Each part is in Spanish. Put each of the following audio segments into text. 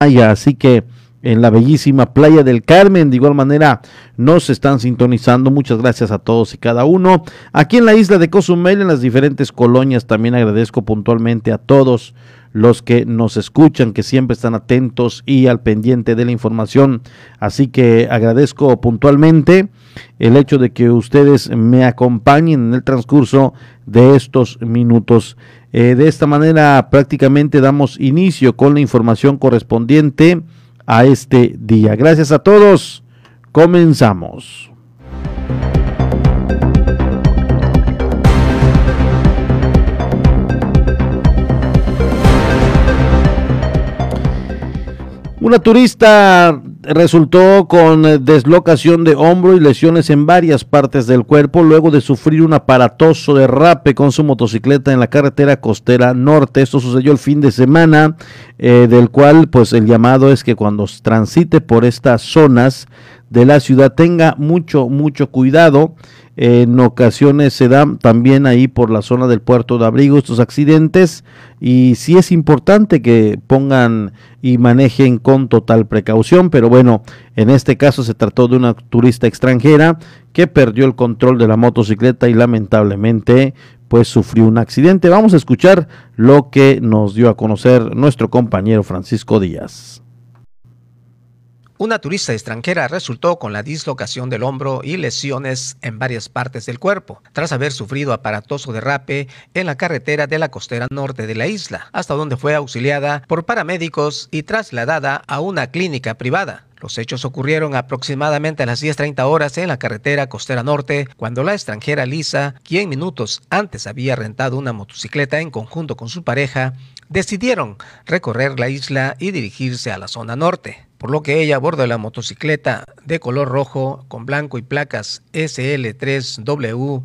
así que en la bellísima playa del Carmen. De igual manera, nos están sintonizando. Muchas gracias a todos y cada uno. Aquí en la isla de Cozumel, en las diferentes colonias, también agradezco puntualmente a todos los que nos escuchan, que siempre están atentos y al pendiente de la información. Así que agradezco puntualmente el hecho de que ustedes me acompañen en el transcurso de estos minutos. Eh, de esta manera prácticamente damos inicio con la información correspondiente a este día. Gracias a todos. Comenzamos. Una turista resultó con deslocación de hombro y lesiones en varias partes del cuerpo luego de sufrir un aparatoso derrape con su motocicleta en la carretera costera norte. Esto sucedió el fin de semana, eh, del cual pues el llamado es que cuando transite por estas zonas de la ciudad tenga mucho, mucho cuidado en ocasiones se dan también ahí por la zona del puerto de abrigo estos accidentes y sí es importante que pongan y manejen con total precaución, pero bueno, en este caso se trató de una turista extranjera que perdió el control de la motocicleta y lamentablemente pues sufrió un accidente. Vamos a escuchar lo que nos dio a conocer nuestro compañero Francisco Díaz. Una turista extranjera resultó con la dislocación del hombro y lesiones en varias partes del cuerpo, tras haber sufrido aparatoso derrape en la carretera de la costera norte de la isla, hasta donde fue auxiliada por paramédicos y trasladada a una clínica privada. Los hechos ocurrieron aproximadamente a las 10.30 horas en la carretera costera norte, cuando la extranjera Lisa, quien minutos antes había rentado una motocicleta en conjunto con su pareja, decidieron recorrer la isla y dirigirse a la zona norte por lo que ella a bordo de la motocicleta de color rojo con blanco y placas SL3WU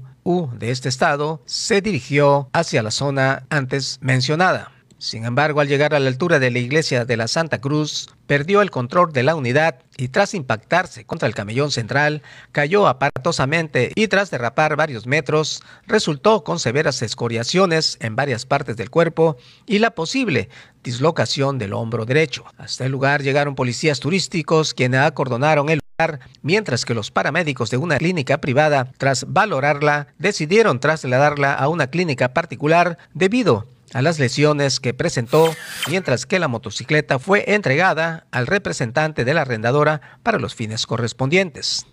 de este estado, se dirigió hacia la zona antes mencionada. Sin embargo, al llegar a la altura de la iglesia de la Santa Cruz, perdió el control de la unidad y tras impactarse contra el camellón central, cayó aparatosamente y tras derrapar varios metros, resultó con severas escoriaciones en varias partes del cuerpo y la posible dislocación del hombro derecho. Hasta el lugar llegaron policías turísticos quienes acordonaron el lugar, mientras que los paramédicos de una clínica privada, tras valorarla, decidieron trasladarla a una clínica particular debido a las lesiones que presentó, mientras que la motocicleta fue entregada al representante de la arrendadora para los fines correspondientes.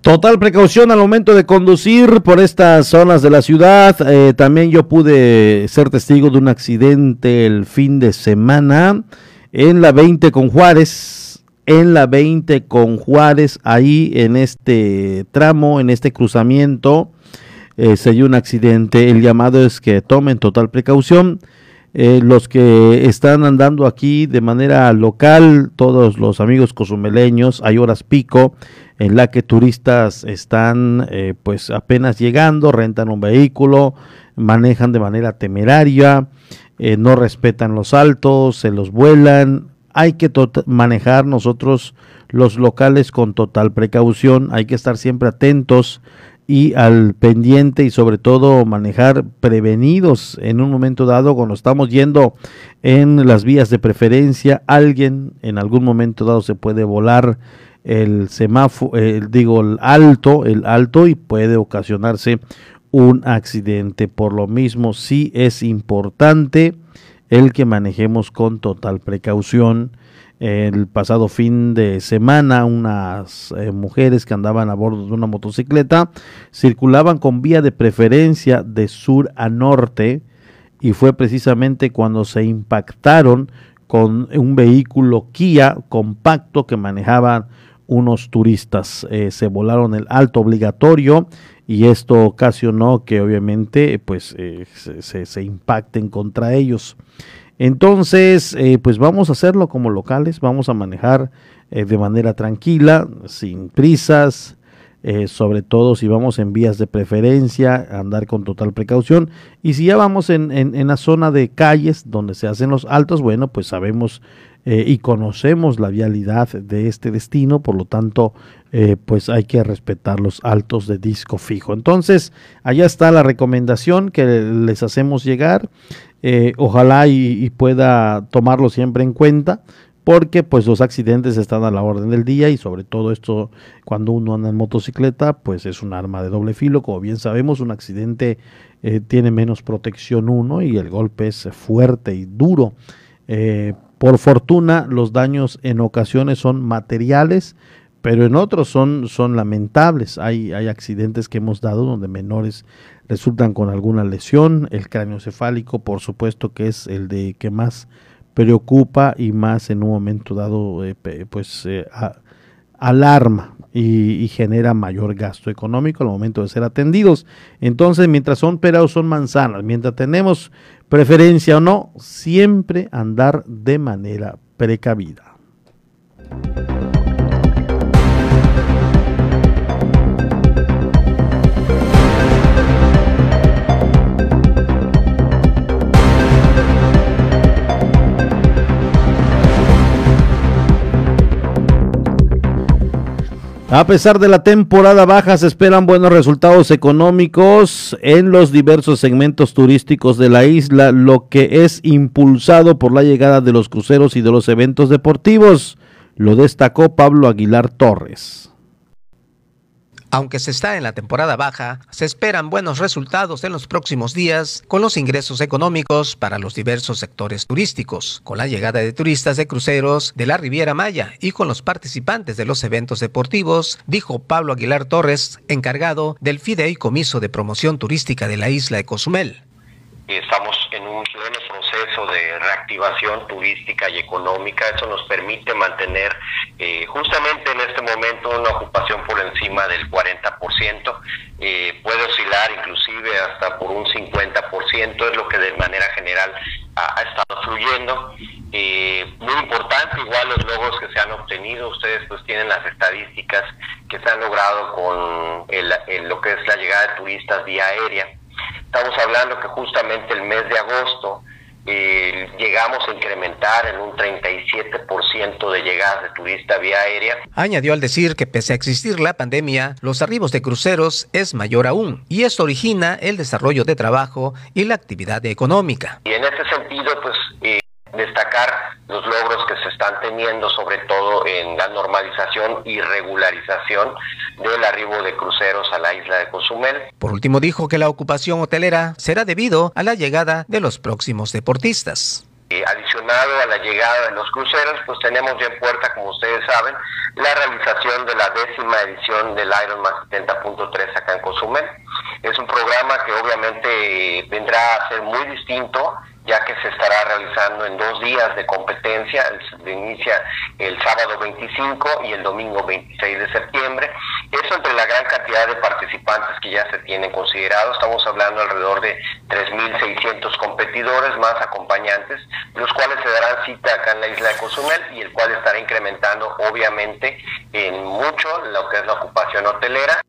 Total precaución al momento de conducir por estas zonas de la ciudad. Eh, también yo pude ser testigo de un accidente el fin de semana en la 20 con Juárez en la 20 con Juárez, ahí en este tramo, en este cruzamiento, eh, se dio un accidente. El llamado es que tomen total precaución. Eh, los que están andando aquí de manera local, todos los amigos cozumeleños, hay horas pico en la que turistas están eh, pues apenas llegando, rentan un vehículo, manejan de manera temeraria, no respetan los altos, se los vuelan, hay que manejar nosotros los locales con total precaución, hay que estar siempre atentos y al pendiente y sobre todo manejar prevenidos en un momento dado cuando estamos yendo en las vías de preferencia, alguien en algún momento dado se puede volar el semáforo, digo el alto, el alto y puede ocasionarse un accidente. Por lo mismo, sí es importante el que manejemos con total precaución. El pasado fin de semana, unas eh, mujeres que andaban a bordo de una motocicleta circulaban con vía de preferencia de sur a norte y fue precisamente cuando se impactaron con un vehículo Kia compacto que manejaban unos turistas. Eh, se volaron el alto obligatorio y esto ocasionó que obviamente pues eh, se, impacten contra ellos. Entonces, eh, pues vamos a hacerlo como locales, vamos a manejar de manera tranquila, sin prisas, sobre todo si vamos en vías de preferencia, andar con total precaución. Y si ya vamos en, en, en, la zona de calles donde se hacen los altos, bueno, pues sabemos eh, y conocemos la vialidad de este destino, por lo tanto, eh, pues hay que respetar los altos de disco fijo. Entonces, allá está la recomendación que les hacemos llegar. Eh, ojalá y, pueda tomarlo siempre en cuenta porque pues los accidentes están a la orden del día y sobre todo esto cuando uno anda en motocicleta pues es un arma de doble filo como bien sabemos un accidente tiene menos protección uno y el golpe es fuerte y duro por fortuna, los daños en ocasiones son materiales, pero en otros son, lamentables. Hay, hay accidentes que hemos dado donde menores resultan con alguna lesión. El cráneo cefálico, por supuesto, que es el de que más preocupa y más en un momento dado, eh, pues eh, alarma y, genera mayor gasto económico al momento de ser atendidos. Entonces, mientras son peras son manzanas, mientras tenemos preferencia o no, siempre andar de manera precavida. A pesar de la temporada baja, se esperan buenos resultados económicos en los diversos segmentos turísticos de la isla, lo que es impulsado por la llegada de los cruceros y de los eventos deportivos. Lo destacó Pablo Aguilar Torres. Aunque se está en la temporada baja, se esperan buenos resultados en los próximos días con los ingresos económicos para los diversos sectores turísticos, con la llegada de turistas de cruceros de la Riviera Maya y con los participantes de los eventos deportivos, dijo Pablo Aguilar Torres, encargado del Fideicomiso de Promoción Turística de la isla de Cozumel. Estamos en un proceso de reactivación turística y económica. Eso nos permite mantener eh, justamente en este momento una ocupación por encima del 40%. Eh, puede oscilar inclusive hasta por un 50%, es lo que de manera general ha, estado fluyendo. Eh, muy importante, igual los logros que se han obtenido, ustedes pues tienen las estadísticas que se han logrado con lo que es la llegada de turistas vía aérea. Estamos hablando que justamente el mes de agosto eh, llegamos a incrementar en un 37% de llegadas de turista vía aérea. Añadió al decir que pese a existir la pandemia, los arribos de cruceros es mayor aún y esto origina el desarrollo de trabajo y la actividad económica. Y en ese sentido, pues eh, destacar los logros que se están teniendo, sobre todo en la normalización y regularización del arribo de cruceros a la isla de Cozumel. Por último, dijo que la ocupación hotelera será debido a la llegada de los próximos deportistas. Adicionado a la llegada de los cruceros, pues tenemos ya en puerta, como ustedes saben, la realización de la décima edición del Ironman 70.3 acá en Cozumel. Es un programa que obviamente vendrá a ser muy distinto ya que se estará realizando en dos días de competencia, se inicia el sábado 25 y el domingo 26 de septiembre. Eso entre la gran cantidad de participantes que ya se tienen considerado, estamos hablando alrededor de 3.600 competidores más acompañantes, los cuales se darán cita acá en la isla de Cozumel y el cual estará incrementando obviamente en mucho lo que es la ocupación hotelera.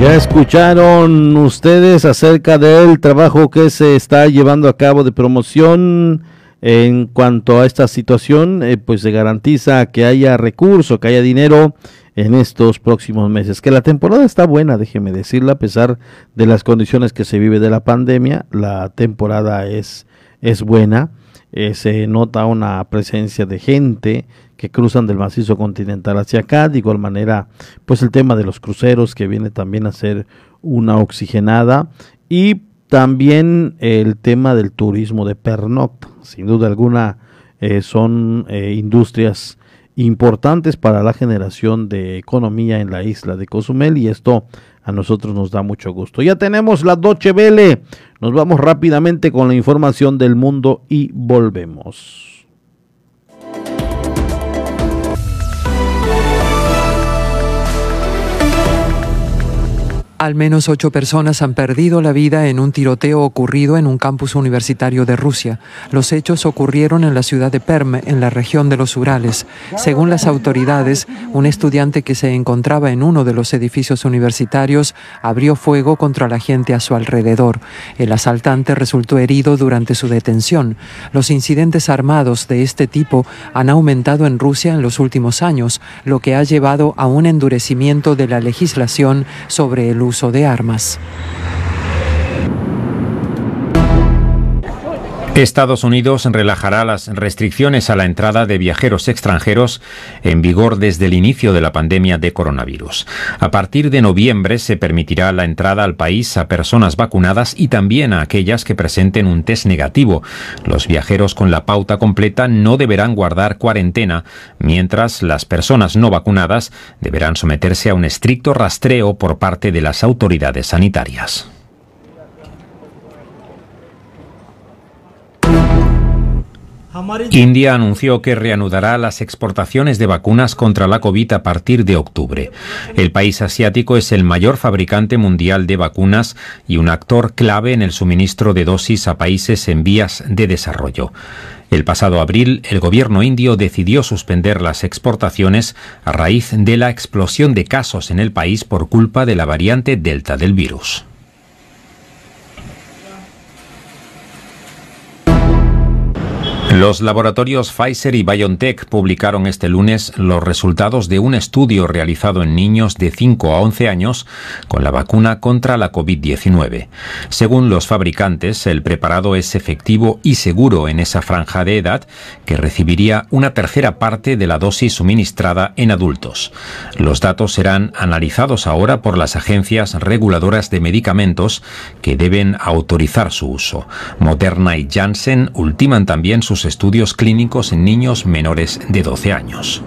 Ya escucharon ustedes acerca del trabajo que se está llevando a cabo de promoción en cuanto a esta situación, eh, pues se garantiza que haya recurso, que haya dinero en estos próximos meses. Que la temporada está buena, déjeme decirlo, a pesar de las condiciones que se vive de la pandemia, la temporada es, es buena. Eh, se nota una presencia de gente que cruzan del macizo continental hacia acá. De igual manera, pues el tema de los cruceros que viene también a ser una oxigenada y también el tema del turismo de pernocta. Sin duda alguna eh, son eh, industrias importantes para la generación de economía en la isla de Cozumel y esto a nosotros nos da mucho gusto. Ya tenemos la Doche Vele. Nos vamos rápidamente con la información del mundo y volvemos. Al menos ocho personas han perdido la vida en un tiroteo ocurrido en un campus universitario de Rusia. Los hechos ocurrieron en la ciudad de Perm, en la región de los Urales. Según las autoridades, un estudiante que se encontraba en uno de los edificios universitarios abrió fuego contra la gente a su alrededor. El asaltante resultó herido durante su detención. Los incidentes armados de este tipo han aumentado en Rusia en los últimos años, lo que ha llevado a un endurecimiento de la legislación sobre el uso de armas. Estados Unidos relajará las restricciones a la entrada de viajeros extranjeros en vigor desde el inicio de la pandemia de coronavirus. A partir de noviembre se permitirá la entrada al país a personas vacunadas y también a aquellas que presenten un test negativo. Los viajeros con la pauta completa no deberán guardar cuarentena, mientras las personas no vacunadas deberán someterse a un estricto rastreo por parte de las autoridades sanitarias. India anunció que reanudará las exportaciones de vacunas contra la COVID a partir de octubre. El país asiático es el mayor fabricante mundial de vacunas y un actor clave en el suministro de dosis a países en vías de desarrollo. El pasado abril, el gobierno indio decidió suspender las exportaciones a raíz de la explosión de casos en el país por culpa de la variante Delta del virus. Los laboratorios Pfizer y BioNTech publicaron este lunes los resultados de un estudio realizado en niños de 5 a 11 años con la vacuna contra la COVID-19. Según los fabricantes, el preparado es efectivo y seguro en esa franja de edad que recibiría una tercera parte de la dosis suministrada en adultos. Los datos serán analizados ahora por las agencias reguladoras de medicamentos que deben autorizar su uso. Moderna y Janssen ultiman también sus estudios clínicos en niños menores de 12 años.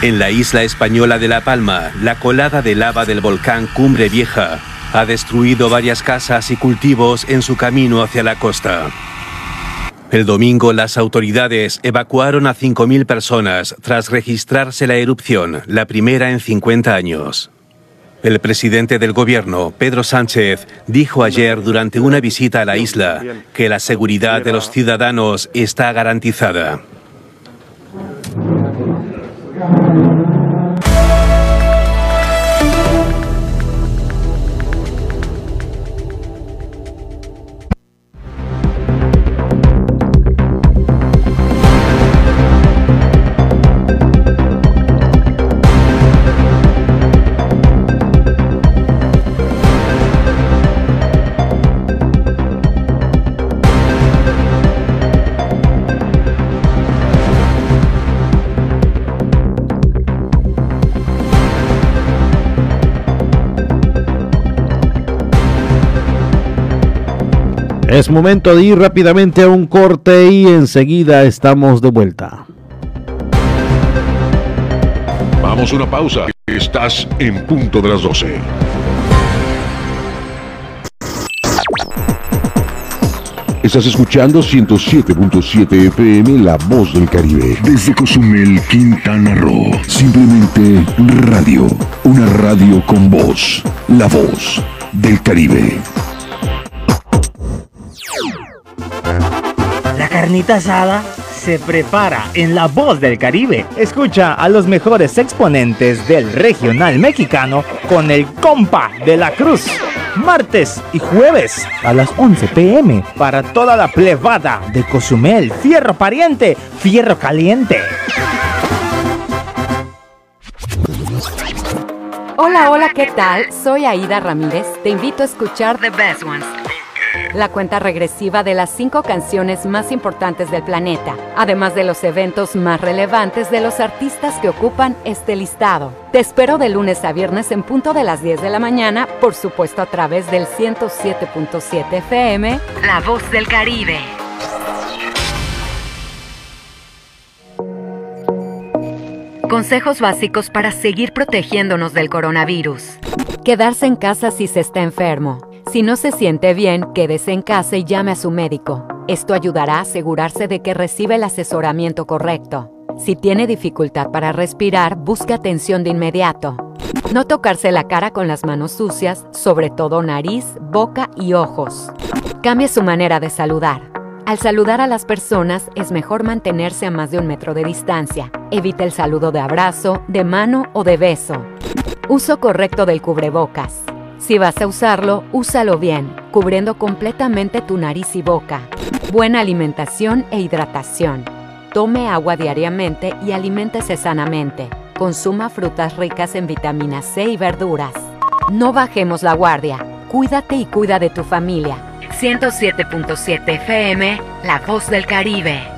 En la isla española de La Palma, la colada de lava del volcán Cumbre Vieja ha destruido varias casas y cultivos en su camino hacia la costa. El domingo las autoridades evacuaron a 5.000 personas tras registrarse la erupción, la primera en 50 años. El presidente del gobierno, Pedro Sánchez, dijo ayer durante una visita a la isla que la seguridad de los ciudadanos está garantizada. Es momento de ir rápidamente a un corte y enseguida estamos de vuelta. Vamos a una pausa. Estás en punto de las 12. Estás escuchando 107.7 FM La Voz del Caribe. Desde Cozumel, Quintana Roo. Simplemente radio. Una radio con voz. La Voz del Caribe. Carnita asada se prepara en La Voz del Caribe. Escucha a los mejores exponentes del regional mexicano con el compa de la cruz. Martes y jueves a las 11 pm para toda la plebada de Cozumel. Fierro pariente, fierro caliente. Hola, hola, ¿qué tal? Soy Aida Ramírez. Te invito a escuchar The Best Ones la cuenta regresiva de las cinco canciones más importantes del planeta, además de los eventos más relevantes de los artistas que ocupan este listado. Te espero de lunes a viernes en punto de las 10 de la mañana, por supuesto a través del 107.7 FM, La Voz del Caribe. Consejos básicos para seguir protegiéndonos del coronavirus. Quedarse en casa si se está enfermo. Si no se siente bien, quédese en casa y llame a su médico. Esto ayudará a asegurarse de que recibe el asesoramiento correcto. Si tiene dificultad para respirar, busque atención de inmediato. No tocarse la cara con las manos sucias, sobre todo nariz, boca y ojos. Cambie su manera de saludar. Al saludar a las personas es mejor mantenerse a más de un metro de distancia. Evite el saludo de abrazo, de mano o de beso. Uso correcto del cubrebocas. Si vas a usarlo, úsalo bien, cubriendo completamente tu nariz y boca. Buena alimentación e hidratación. Tome agua diariamente y aliméntese sanamente. Consuma frutas ricas en vitamina C y verduras. No bajemos la guardia. Cuídate y cuida de tu familia. 107.7 FM, La Voz del Caribe.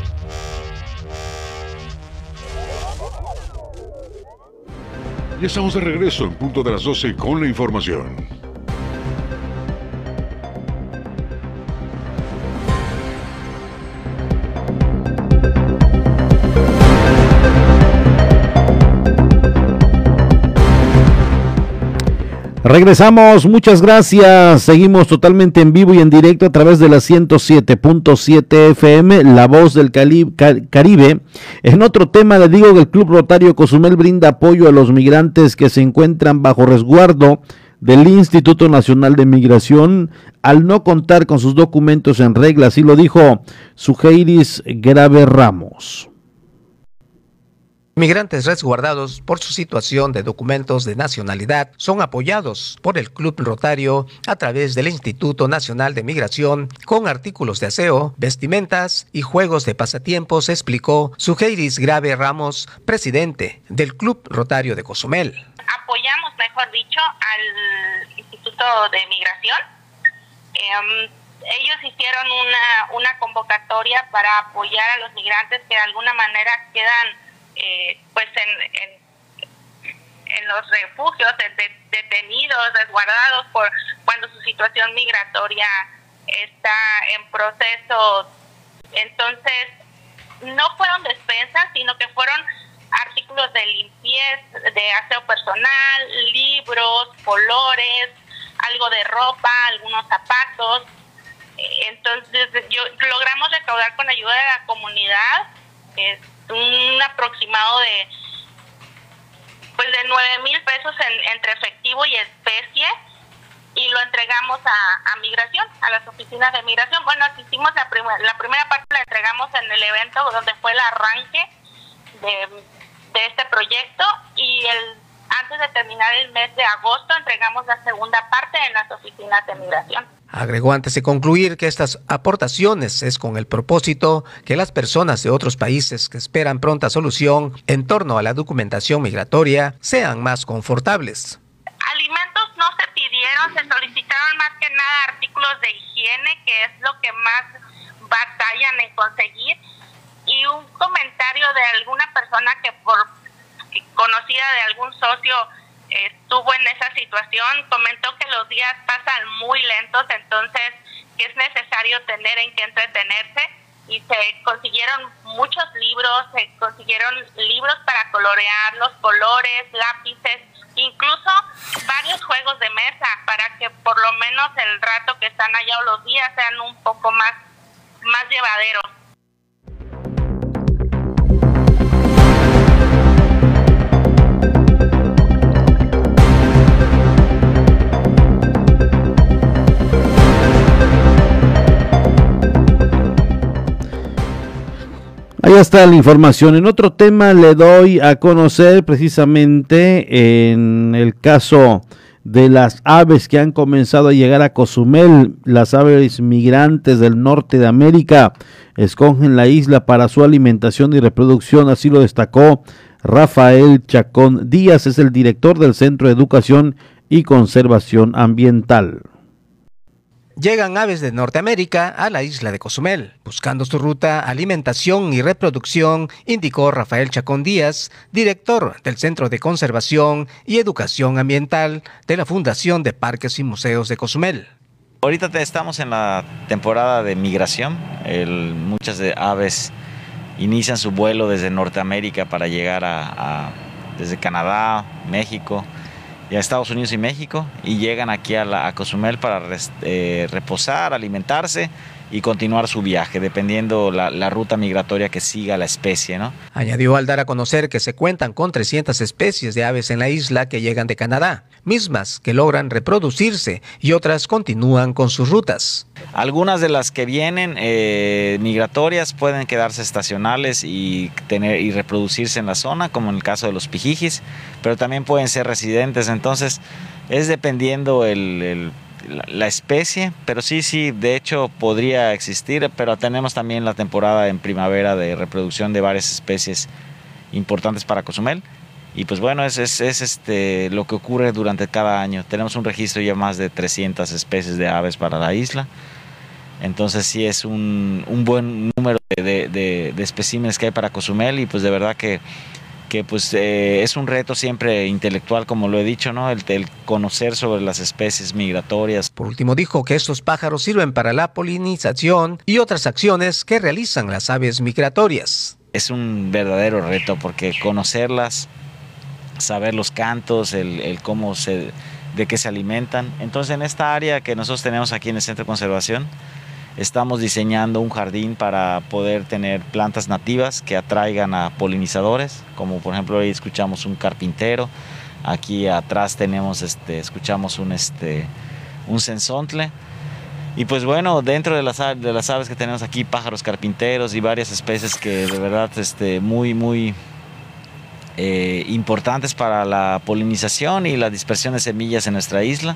Ya estamos de regreso en punto de las 12 con la información. Regresamos, muchas gracias. Seguimos totalmente en vivo y en directo a través de la 107.7 FM, La Voz del Caribe. En otro tema le digo que el Club Rotario Cozumel brinda apoyo a los migrantes que se encuentran bajo resguardo del Instituto Nacional de Migración al no contar con sus documentos en regla, así lo dijo Sujeiris Grave Ramos. Migrantes resguardados por su situación de documentos de nacionalidad son apoyados por el Club Rotario a través del Instituto Nacional de Migración con artículos de aseo, vestimentas y juegos de pasatiempos, explicó Sujeiris Grave Ramos, presidente del Club Rotario de Cozumel. Apoyamos, mejor dicho, al Instituto de Migración. Em, ellos hicieron una, una convocatoria para apoyar a los migrantes que de alguna manera quedan eh, pues en, en, los refugios, detenidos, resguardados por cuando su situación migratoria está en proceso. Entonces, no fueron despensas, sino que fueron artículos de limpieza, de aseo personal, libros, colores, algo de ropa, algunos zapatos. Entonces, yo, logramos recaudar con ayuda de la comunidad un aproximado de pues de 9 mil pesos entre efectivo y especie y lo entregamos a, migración, a las oficinas de migración. Bueno, hicimos la, la primera parte la entregamos en el evento donde fue el arranque de, de este proyecto y el antes de terminar el mes de agosto entregamos la segunda parte en las oficinas de migración. Agregó antes de concluir que estas aportaciones es con el propósito que las personas de otros países que esperan pronta solución en torno a la documentación migratoria sean más confortables. Alimentos no se pidieron, se solicitaron más que nada artículos de higiene, que es lo que más batallan en conseguir, y un comentario de alguna persona que por conocida de algún socio estuvo en esa situación, comentó que los días pasan muy lentos, entonces que es necesario tener en qué entretenerse y se consiguieron muchos libros, se consiguieron libros para colorear los colores, lápices, incluso varios juegos de mesa para que por lo menos el rato que están allá o los días sean un poco más, más llevaderos. Ahí está la información. En otro tema le doy a conocer precisamente en el caso de las aves que han comenzado a llegar a Cozumel, las aves migrantes del norte de América escogen la isla para su alimentación y reproducción, así lo destacó Rafael Chacón Díaz, es el director del Centro de Educación y Conservación Ambiental. Llegan aves de Norteamérica a la isla de Cozumel, buscando su ruta, alimentación y reproducción, indicó Rafael Chacón Díaz, director del Centro de Conservación y Educación Ambiental de la Fundación de Parques y Museos de Cozumel. Ahorita estamos en la temporada de migración. muchas de aves inician su vuelo desde Norteamérica para llegar a desde Canadá, México, y a Estados Unidos y México y llegan aquí a, la, Cozumel para eh, reposar, alimentarse y continuar su viaje, dependiendo la, la, ruta migratoria que siga la especie. ¿no? Añadió al dar a conocer que se cuentan con 300 especies de aves en la isla que llegan de Canadá, mismas que logran reproducirse y otras continúan con sus rutas. Algunas de las que vienen eh, migratorias pueden quedarse estacionales y, tener, y reproducirse en la zona, como en el caso de los pijijis, pero también pueden ser residentes, entonces es dependiendo el la, especie, pero sí, sí, de hecho podría existir, pero tenemos también la temporada en primavera de reproducción de varias especies importantes para Cozumel. Y pues bueno, es, es, este, lo que ocurre durante cada año. Tenemos un registro ya más de 300 especies de aves para la isla. Entonces sí es un, un buen número de, de, de especímenes que hay para Cozumel y pues de verdad que que pues eh, es un reto siempre intelectual, como lo he dicho, ¿no? El, el, conocer sobre las especies migratorias. Por último dijo que estos pájaros sirven para la polinización y otras acciones que realizan las aves migratorias. Es un verdadero reto porque conocerlas, saber los cantos, el, el cómo se, de qué se alimentan. Entonces en esta área que nosotros tenemos aquí en el Centro de Conservación, Estamos diseñando un jardín para poder tener plantas nativas que atraigan a polinizadores, como por ejemplo hoy escuchamos un carpintero, aquí atrás tenemos este, escuchamos un, este, un sensontle. Y pues bueno, dentro de las, de las aves que tenemos aquí, pájaros carpinteros y varias especies que de verdad este, muy, muy eh, importantes para la polinización y la dispersión de semillas en nuestra isla.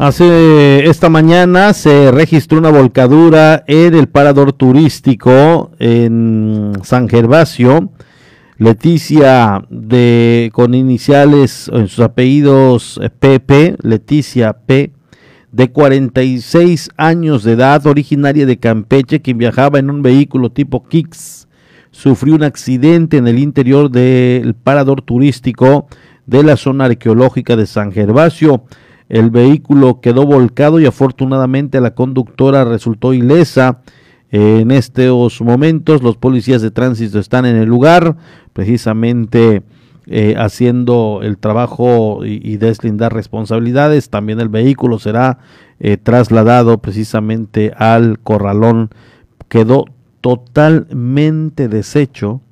Hace esta mañana se registró una volcadura en el parador turístico en San Gervasio. Leticia de con iniciales en sus apellidos PP, Leticia P, de 46 años de edad, originaria de Campeche, quien viajaba en un vehículo tipo Kicks, sufrió un accidente en el interior del parador turístico de la zona arqueológica de San Gervasio. El vehículo quedó volcado y afortunadamente la conductora resultó ilesa. En estos momentos los policías de tránsito están en el lugar, precisamente eh, haciendo el trabajo y, deslindar responsabilidades. También el vehículo será eh, trasladado precisamente al corralón. Quedó totalmente deshecho,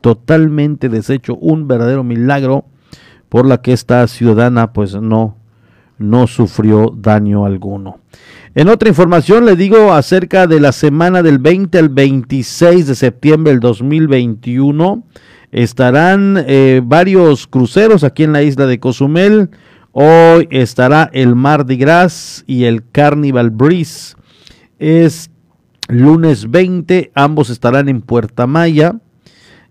totalmente deshecho, un verdadero milagro por la que esta ciudadana pues no no sufrió daño alguno. En otra información le digo acerca de la semana del 20 al 26 de septiembre del 2021. Estarán eh, varios cruceros aquí en la isla de Cozumel. Hoy estará el Mardi Gras y el Carnival Breeze. Es lunes 20, ambos estarán en Puerta Maya.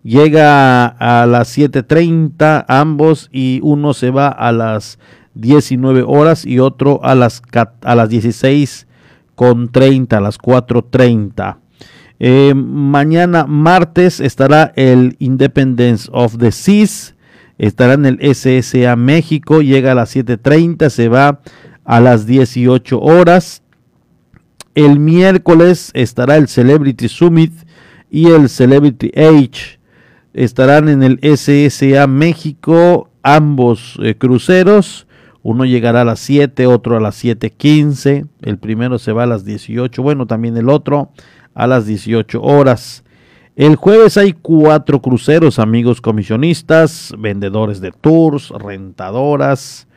Llega a las 7.30 ambos y uno se va a las 19 horas y otro a las, a las 16 con 30, a las 4.30. Eh, mañana martes estará el Independence of the Seas, estará en el SSA México, llega a las 7.30, se va a las 18 horas. El miércoles estará el Celebrity Summit y el Celebrity Age. Estarán en el SSA México ambos eh, cruceros. Uno llegará a las 7, otro a las 7.15, el primero se va a las 18, bueno, también el otro a las 18 horas. El jueves hay cuatro cruceros, amigos comisionistas, vendedores de tours, rentadoras.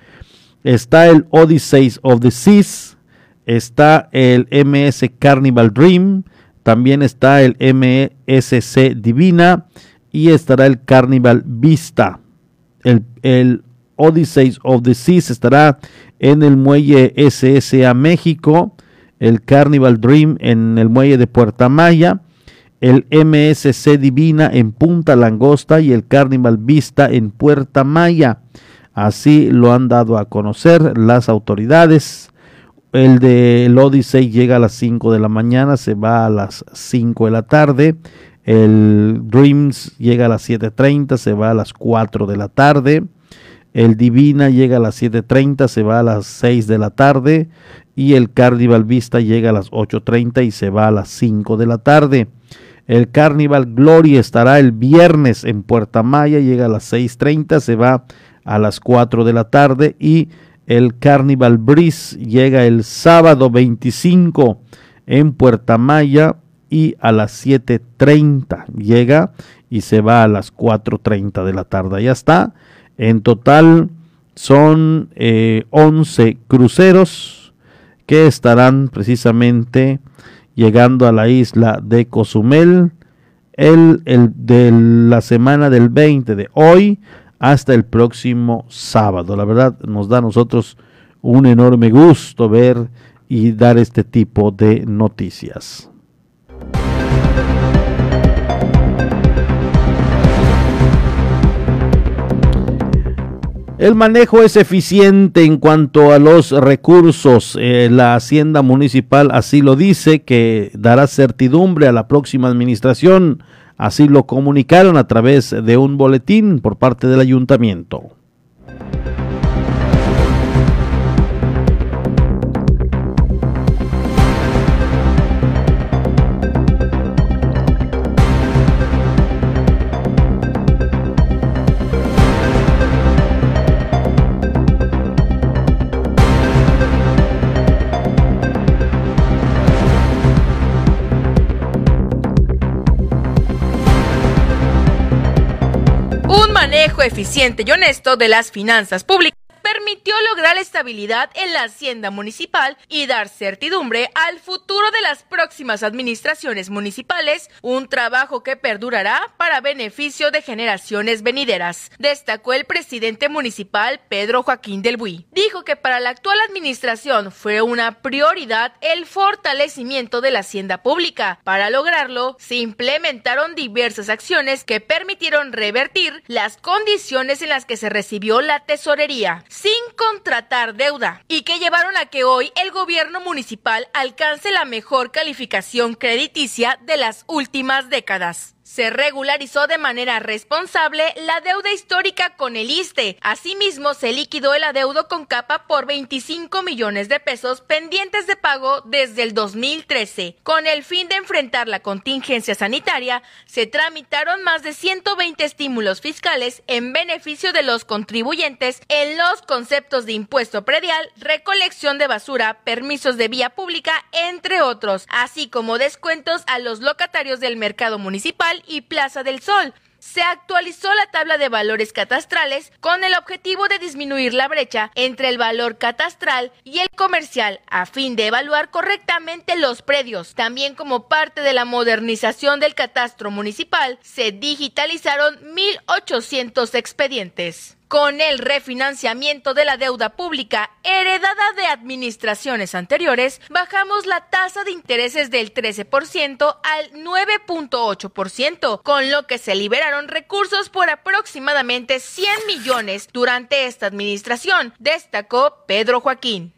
Está el Odyssey of the Seas, está el MS Carnival Dream, también está el MSC Divina y estará el Carnival Vista. El, el Odyssey of the Seas estará en el muelle SSA México, el Carnival Dream en el muelle de Puerta Maya, el MSC Divina en Punta Langosta y el Carnival Vista en Puerta Maya. Así lo han dado a conocer las autoridades. El de Odyssey llega a las 5 de la mañana, se va a las 5 de la tarde. El Dreams llega a las 7.30, se va a las 4 de la tarde. El Divina llega a las 7.30, se va a las 6 de la tarde. Y el Carnival Vista llega a las 8.30 y se va a las 5 de la tarde. El Carnival Glory estará el viernes en Puerta Maya, llega a las 6.30, se va a las 4 de la tarde. Y el Carnival Breeze llega el sábado 25 en Puerta Maya y a las 7.30 llega y se va a las 4.30 de la tarde. Ya está. En total son 11 eh, cruceros que estarán precisamente llegando a la isla de Cozumel el, el de la semana del 20 de hoy hasta el próximo sábado. La verdad nos da a nosotros un enorme gusto ver y dar este tipo de noticias. El manejo es eficiente en cuanto a los recursos. Eh, la Hacienda Municipal así lo dice, que dará certidumbre a la próxima administración. Así lo comunicaron a través de un boletín por parte del ayuntamiento. Eficiente y honesto de las finanzas públicas permitió lograr estabilidad en la hacienda municipal y dar certidumbre al futuro de las próximas administraciones municipales, un trabajo que perdurará para beneficio de generaciones venideras, destacó el presidente municipal Pedro Joaquín del Buy. Dijo que para la actual administración fue una prioridad el fortalecimiento de la hacienda pública. Para lograrlo, se implementaron diversas acciones que permitieron revertir las condiciones en las que se recibió la tesorería sin contratar deuda y que llevaron a que hoy el gobierno municipal alcance la mejor calificación crediticia de las últimas décadas. Se regularizó de manera responsable la deuda histórica con el ISTE. Asimismo, se liquidó el adeudo con capa por 25 millones de pesos pendientes de pago desde el 2013. Con el fin de enfrentar la contingencia sanitaria, se tramitaron más de 120 estímulos fiscales en beneficio de los contribuyentes en los conceptos de impuesto predial, recolección de basura, permisos de vía pública, entre otros, así como descuentos a los locatarios del mercado municipal y Plaza del Sol. Se actualizó la tabla de valores catastrales con el objetivo de disminuir la brecha entre el valor catastral y el comercial a fin de evaluar correctamente los predios. También como parte de la modernización del catastro municipal, se digitalizaron 1.800 expedientes con el refinanciamiento de la deuda pública heredada de administraciones anteriores, bajamos la tasa de intereses del 13% al 9.8%, con lo que se liberaron recursos por aproximadamente 100 millones durante esta administración, destacó Pedro Joaquín.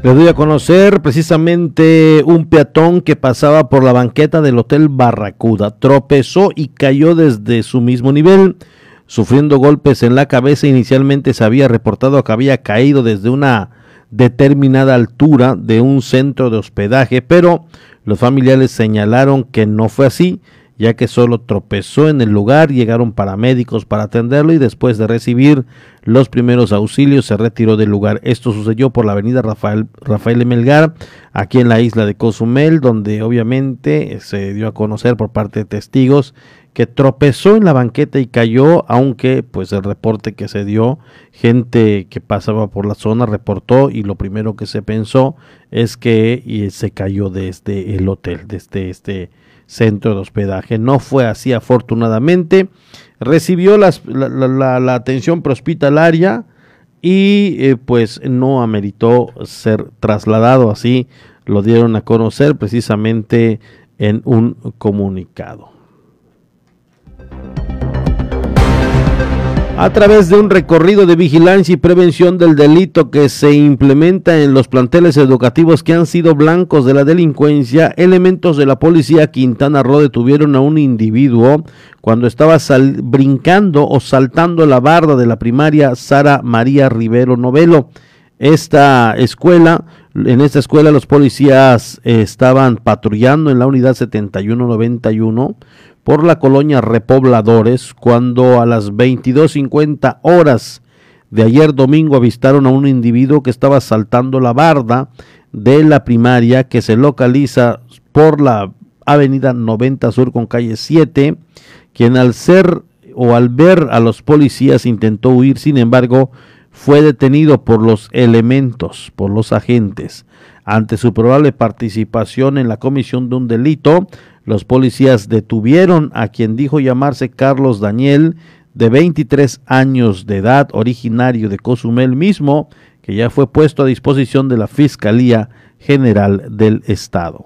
Les doy a conocer precisamente un peatón que pasaba por la banqueta del Hotel Barracuda. Tropezó y cayó desde su mismo nivel, sufriendo golpes en la cabeza. Inicialmente se había reportado que había caído desde una determinada altura de un centro de hospedaje, pero los familiares señalaron que no fue así ya que solo tropezó en el lugar, llegaron paramédicos para atenderlo y después de recibir los primeros auxilios se retiró del lugar. Esto sucedió por la avenida Rafael, Rafael Melgar, aquí en la isla de Cozumel, donde obviamente se dio a conocer por parte de testigos que tropezó en la banqueta y cayó, aunque pues el reporte que se dio, gente que pasaba por la zona reportó y lo primero que se pensó es que se cayó desde el hotel, desde este centro de hospedaje. No fue así afortunadamente. Recibió la, atención prehospitalaria y eh, pues no ameritó ser trasladado así. Lo dieron a conocer precisamente en un comunicado. A través de un recorrido de vigilancia y prevención del delito que se implementa en los planteles educativos que han sido blancos de la delincuencia, elementos de la policía Quintana Roo detuvieron a un individuo cuando estaba brincando o saltando la barda de la primaria Sara María Rivero Novelo. Esta escuela, en esta escuela los policías estaban patrullando en la unidad 7191 por la colonia Repobladores cuando a las 22.50 horas de ayer domingo avistaron a un individuo que estaba saltando la barda de la primaria que se localiza por la avenida 90 Sur con calle 7, quien al ser o al ver a los policías intentó huir, sin embargo, fue detenido por los elementos, por los agentes. Ante su probable participación en la comisión de un delito, los policías detuvieron a quien dijo llamarse Carlos Daniel, de 23 años de edad, originario de Cozumel mismo, que ya fue puesto a disposición de la Fiscalía General del Estado.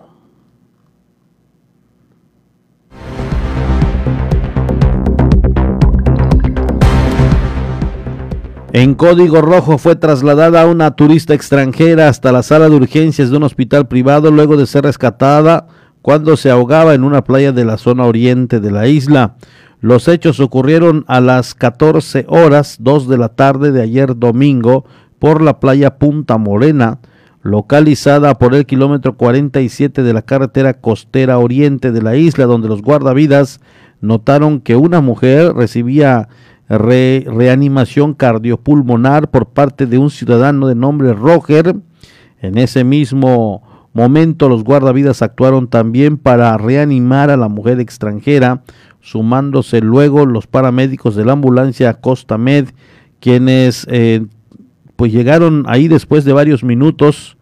En código rojo fue trasladada una turista extranjera hasta la sala de urgencias de un hospital privado luego de ser rescatada cuando se ahogaba en una playa de la zona oriente de la isla. Los hechos ocurrieron a las 14 horas 2 de la tarde de ayer domingo por la playa Punta Morena, localizada por el kilómetro 47 de la carretera costera oriente de la isla, donde los guardavidas notaron que una mujer recibía reanimación cardiopulmonar por parte de un ciudadano de nombre Roger. En ese mismo momento los guardavidas actuaron también para reanimar a la mujer extranjera, sumándose luego los paramédicos de la ambulancia Costa Med, quienes eh, pues llegaron ahí después de varios minutos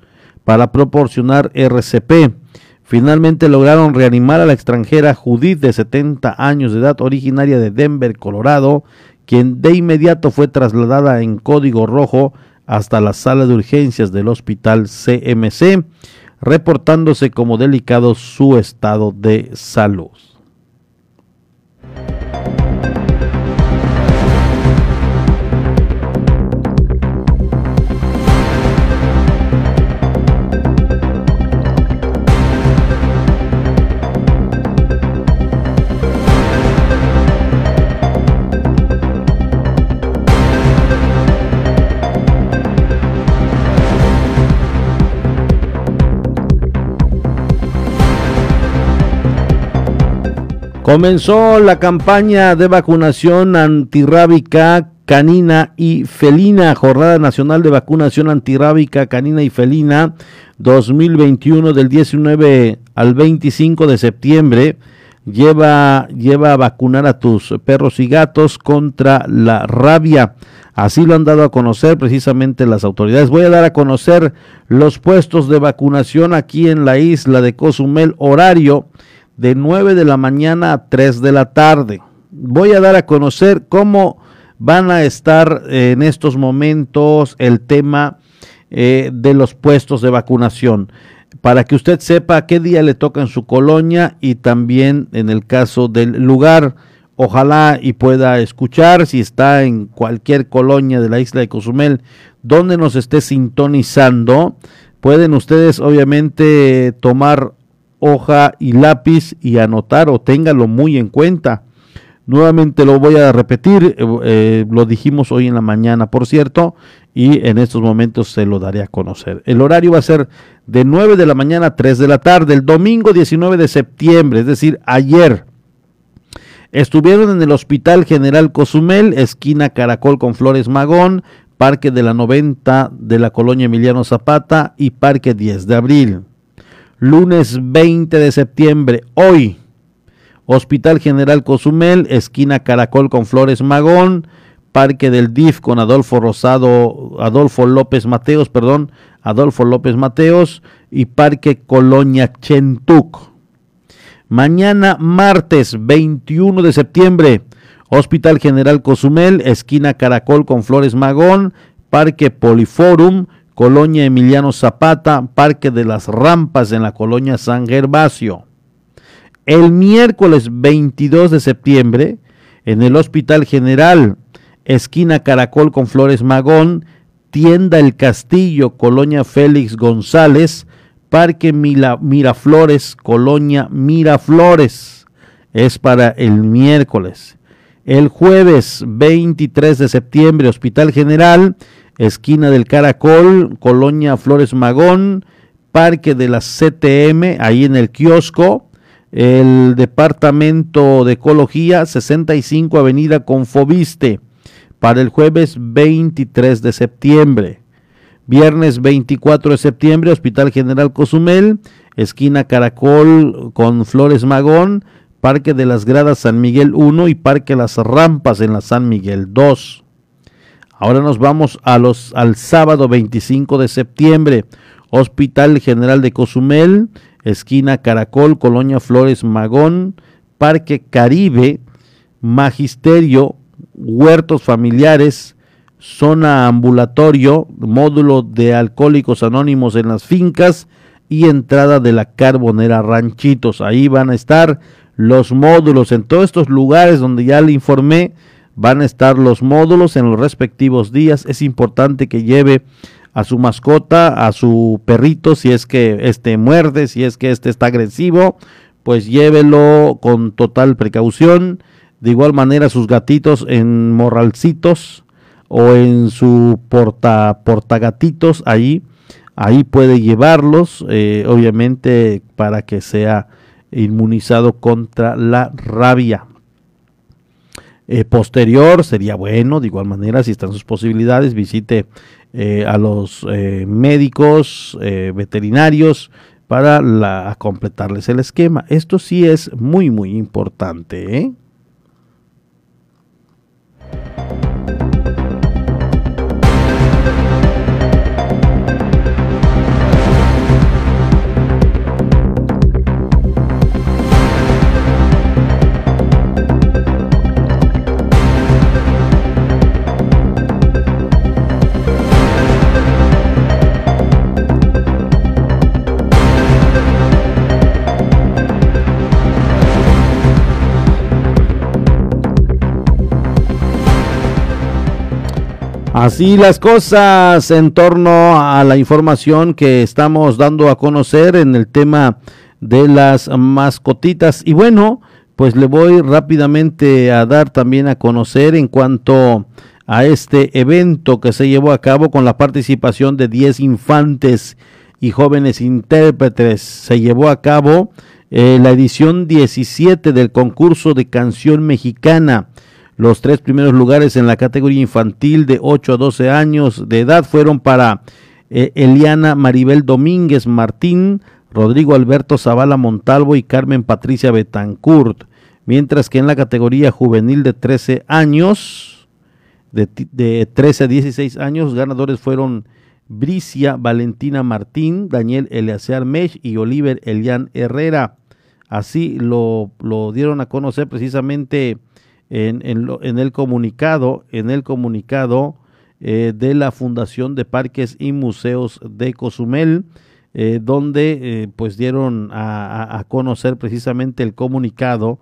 para proporcionar RCP. Finalmente lograron reanimar a la extranjera Judith de 70 años de edad, originaria de Denver, Colorado, quien de inmediato fue trasladada en código rojo hasta la sala de urgencias del hospital CMC reportándose como delicado su estado de salud. Comenzó la campaña de vacunación antirrábica canina y felina, Jornada Nacional de Vacunación Antirrábica Canina y Felina 2021 del 19 al 25 de septiembre. Lleva, lleva a vacunar a tus perros y gatos contra la rabia. Así lo han dado a conocer precisamente las autoridades. Voy a dar a conocer los puestos de vacunación aquí en la isla de Cozumel, horario de 9 de la mañana a 3 de la tarde. Voy a dar a conocer cómo van a estar en estos momentos el tema eh, de los puestos de vacunación para que usted sepa qué día le toca en su colonia y también en el caso del lugar. Ojalá y pueda escuchar si está en cualquier colonia de la isla de Cozumel donde nos esté sintonizando. Pueden ustedes obviamente tomar hoja y lápiz y anotar o téngalo muy en cuenta. Nuevamente lo voy a repetir, eh, eh, lo dijimos hoy en la mañana, por cierto, y en estos momentos se lo daré a conocer. El horario va a ser de 9 de la mañana a 3 de la tarde, el domingo 19 de septiembre, es decir, ayer. Estuvieron en el Hospital General Cozumel, esquina Caracol con Flores Magón, Parque de la 90 de la Colonia Emiliano Zapata y Parque 10 de Abril. Lunes 20 de septiembre, hoy, Hospital General Cozumel, esquina Caracol con Flores Magón, Parque del DIF con Adolfo Rosado, Adolfo López Mateos, perdón, Adolfo López Mateos y Parque Colonia Chentuc. Mañana martes 21 de septiembre, Hospital General Cozumel, esquina Caracol con Flores Magón, Parque Poliforum, Colonia Emiliano Zapata, Parque de las Rampas en la Colonia San Gervasio. El miércoles 22 de septiembre, en el Hospital General, esquina Caracol con Flores Magón, Tienda El Castillo, Colonia Félix González, Parque Miraflores, Colonia Miraflores. Es para el miércoles. El jueves 23 de septiembre, Hospital General, esquina del Caracol, Colonia Flores Magón, Parque de la CTM, ahí en el kiosco, el Departamento de Ecología, 65 Avenida Confoviste, para el jueves 23 de septiembre. Viernes 24 de septiembre, Hospital General Cozumel, esquina Caracol con Flores Magón, Parque de las Gradas San Miguel 1 y Parque Las Rampas en la San Miguel 2. Ahora nos vamos a los, al sábado 25 de septiembre. Hospital General de Cozumel, esquina Caracol, Colonia Flores Magón, Parque Caribe, Magisterio, Huertos Familiares, Zona Ambulatorio, módulo de Alcohólicos Anónimos en las fincas y entrada de la Carbonera Ranchitos. Ahí van a estar los módulos. En todos estos lugares donde ya le informé, van a estar los módulos en los respectivos días. Es importante que lleve a su mascota, a su perrito, si es que este muerde, si es que este está agresivo, pues llévelo con total precaución. De igual manera, sus gatitos en morralcitos o en su porta, portagatitos, ahí, ahí puede llevarlos, eh, obviamente para que sea inmunizado contra la rabia. Eh, posterior sería bueno, de igual manera, si están sus posibilidades, visite eh, a los eh, médicos veterinarios para completarles el esquema. Esto sí es muy, muy importante. Así las cosas en torno a la información que estamos dando a conocer en el tema de las mascotitas. Y bueno, pues le voy rápidamente a dar también a conocer en cuanto a este evento que se llevó a cabo con la participación de 10 infantes y jóvenes intérpretes. Se llevó a cabo eh, la edición 17 del concurso de canción mexicana los tres primeros lugares en la categoría infantil de 8 a 12 años de edad fueron para eh, Eliana Maribel Domínguez Martín, Rodrigo Alberto Zavala Montalvo y Carmen Patricia Betancourt. Mientras que en la categoría juvenil de 13 años, de, de 13 a 16 años, ganadores fueron Bricia Valentina Martín, Daniel Eleazar Mech y Oliver Elian Herrera. Así lo, lo dieron a conocer precisamente en, en, el comunicado, en el comunicado eh, de la Fundación de Parques y Museos de Cozumel, eh, donde eh, pues dieron a, a, conocer precisamente el comunicado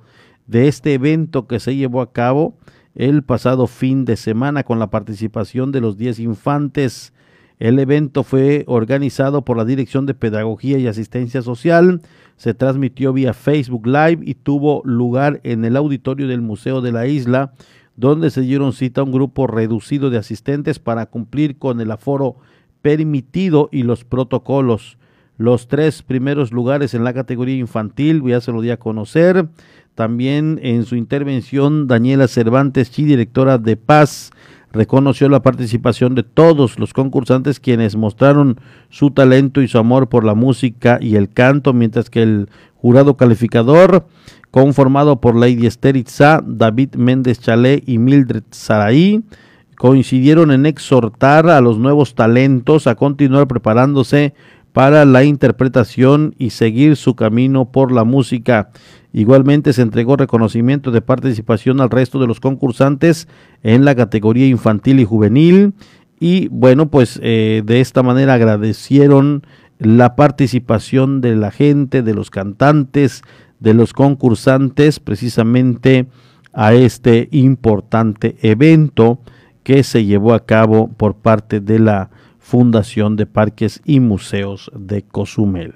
de este evento que se llevó a cabo el pasado fin de semana con la participación de los 10 infantes. El evento fue organizado por la Dirección de Pedagogía y Asistencia Social, se transmitió vía Facebook Live y tuvo lugar en el auditorio del Museo de la Isla, donde se dieron cita a un grupo reducido de asistentes para cumplir con el aforo permitido y los protocolos. Los tres primeros lugares en la categoría infantil, ya se lo di a conocer, También en su intervención, Daniela Cervantes, chi directora de Paz, reconoció la participación de todos los concursantes quienes mostraron su talento y su amor por la música y el canto, mientras que el jurado calificador, conformado por Lady Esther Itza, David Méndez Chalé y Mildred Saraí, coincidieron en exhortar a los nuevos talentos a continuar preparándose para la interpretación y seguir su camino por la música. Igualmente se entregó reconocimiento de participación al resto de los concursantes en la categoría infantil y juvenil y bueno pues eh, de esta manera agradecieron la participación de la gente, de los cantantes, de los concursantes precisamente a este importante evento que se llevó a cabo por parte de la Fundación de Parques y Museos de Cozumel.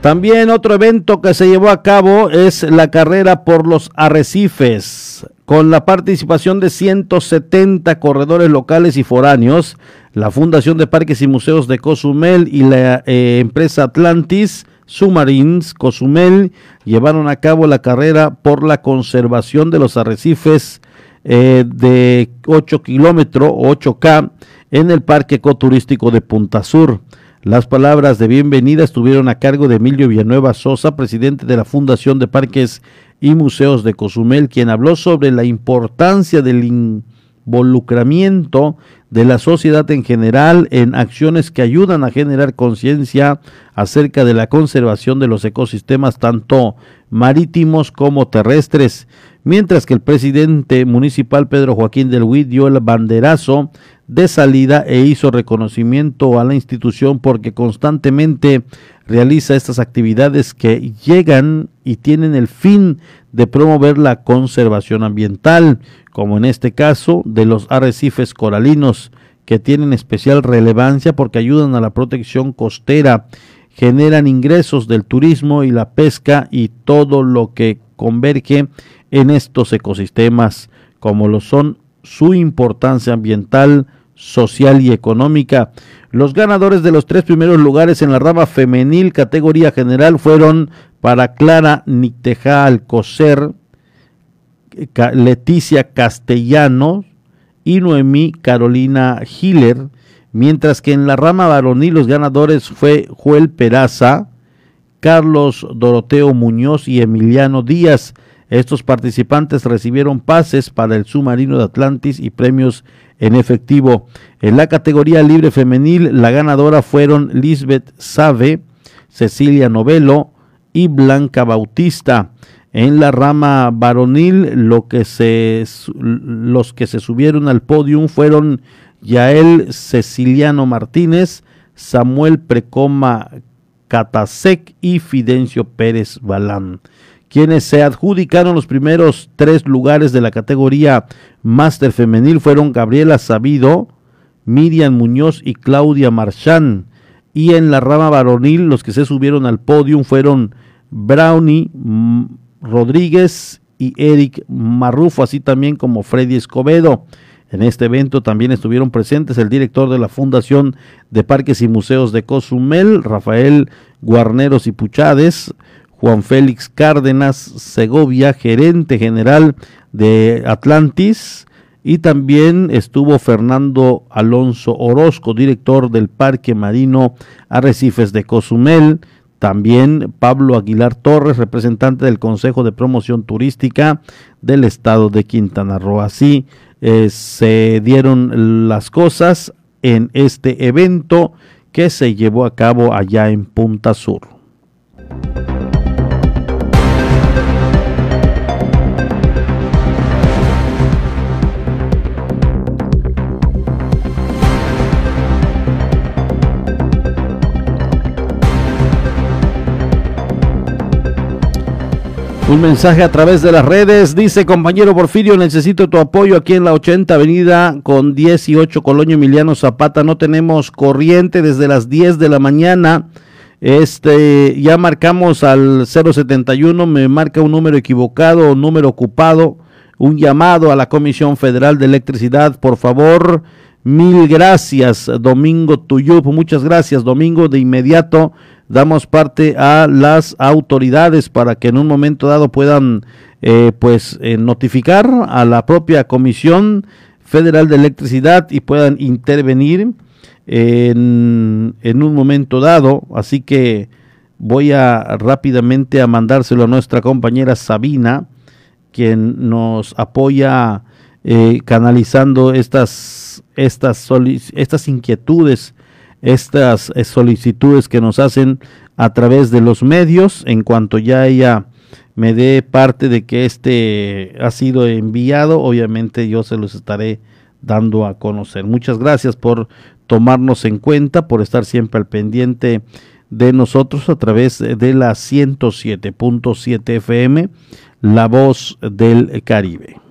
También otro evento que se llevó a cabo es la carrera por los arrecifes. Con la participación de 170 corredores locales y foráneos, la Fundación de Parques y Museos de Cozumel y la eh, empresa Atlantis Submarines Cozumel llevaron a cabo la carrera por la conservación de los arrecifes eh, de 8 kilómetros 8K en el Parque Ecoturístico de Punta Sur. Las palabras de bienvenida estuvieron a cargo de Emilio Villanueva Sosa, presidente de la Fundación de Parques y Museos de Cozumel, quien habló sobre la importancia del involucramiento de la sociedad en general en acciones que ayudan a generar conciencia acerca de la conservación de los ecosistemas tanto marítimos como terrestres, mientras que el presidente municipal Pedro Joaquín del Huid dio el banderazo de salida e hizo reconocimiento a la institución porque constantemente realiza estas actividades que llegan y tienen el fin de promover la conservación ambiental, como en este caso de los arrecifes coralinos, que tienen especial relevancia porque ayudan a la protección costera, generan ingresos del turismo y la pesca y todo lo que converge en estos ecosistemas, como lo son su importancia ambiental, social y económica. Los ganadores de los tres primeros lugares en la rama femenil categoría general fueron para Clara Nicteja Alcocer, Leticia Castellano y Noemí Carolina Hiller, mientras que en la rama varonil los ganadores fue Joel Peraza, Carlos Doroteo Muñoz y Emiliano Díaz. Estos participantes recibieron pases para el submarino de Atlantis y premios en efectivo. En la categoría libre femenil, la ganadora fueron Lisbeth Save, Cecilia Novelo y Blanca Bautista. En la rama varonil, lo que se, los que se subieron al podium fueron Yael Ceciliano Martínez, Samuel Precoma Catasec y Fidencio Pérez Balán quienes se adjudicaron los primeros tres lugares de la categoría Máster Femenil fueron Gabriela Sabido, Miriam Muñoz y Claudia Marchán. Y en la rama varonil, los que se subieron al podio fueron Brownie Rodríguez y Eric Marrufo, así también como Freddy Escobedo. En este evento también estuvieron presentes el director de la Fundación de Parques y Museos de Cozumel, Rafael Guarneros y Puchades, Juan Félix Cárdenas Segovia, gerente general de Atlantis, y también estuvo Fernando Alonso Orozco, director del Parque Marino Arrecifes de Cozumel, también Pablo Aguilar Torres, representante del Consejo de Promoción Turística del Estado de Quintana Roo. Así eh, se dieron las cosas en este evento que se llevó a cabo allá en Punta Sur. Un mensaje a través de las redes. Dice, compañero Porfirio, necesito tu apoyo aquí en la 80 Avenida con 18 Colonia Emiliano Zapata. No tenemos corriente desde las 10 de la mañana. Este, ya marcamos al 071, me marca un número equivocado o número ocupado. un llamado a la Comisión Federal de Electricidad, por favor, mil gracias, Domingo Tuyup, muchas gracias, Domingo, de inmediato damos parte a las autoridades para que en un momento dado puedan eh, pues eh, notificar a la propia Comisión Federal de Electricidad y puedan intervenir en, en un momento dado. Así que voy a rápidamente a mandárselo a nuestra compañera Sabina, quien nos apoya eh, canalizando estas, estas, estas inquietudes, estas eh, solicitudes que nos hacen a través de los medios. En cuanto ya ella me dé parte de que este ha sido enviado, obviamente yo se los estaré dando a conocer. Muchas gracias por tomarnos en cuenta, por estar siempre al pendiente de nosotros a través de la 107.7 FM, La Voz del Caribe.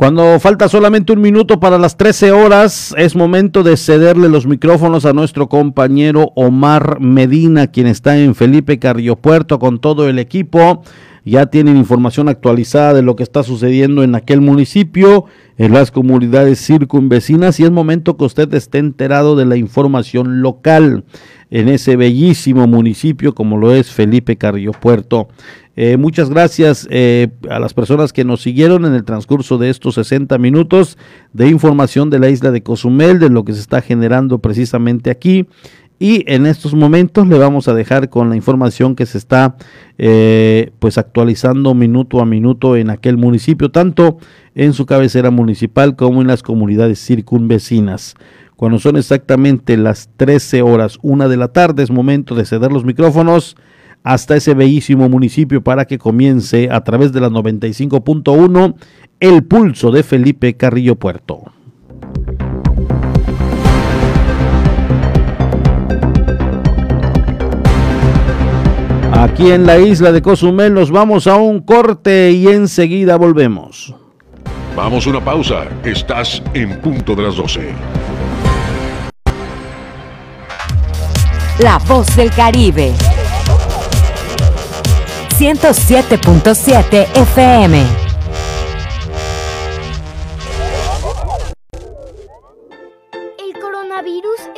Cuando falta solamente un minuto para las 13 horas, es momento de cederle los micrófonos a nuestro compañero Omar Medina, quien está en Felipe Carriopuerto con todo el equipo. Ya tienen información actualizada de lo que está sucediendo en aquel municipio, en las comunidades circunvecinas, y es momento que usted esté enterado de la información local en ese bellísimo municipio como lo es Felipe Carriopuerto. Eh, muchas gracias eh, a las personas que nos siguieron en el transcurso de estos 60 minutos de información de la isla de Cozumel, de lo que se está generando precisamente aquí. Y en estos momentos le vamos a dejar con la información que se está eh, pues actualizando minuto a minuto en aquel municipio, tanto en su cabecera municipal como en las comunidades circunvecinas. Cuando son exactamente las 13 horas, una de la tarde, es momento de ceder los micrófonos hasta ese bellísimo municipio para que comience a través de la 95.1 el pulso de Felipe Carrillo Puerto. Aquí en la isla de Cozumel nos vamos a un corte y enseguida volvemos. Vamos a una pausa. Estás en punto de las 12. La voz del Caribe. 107.7 FM.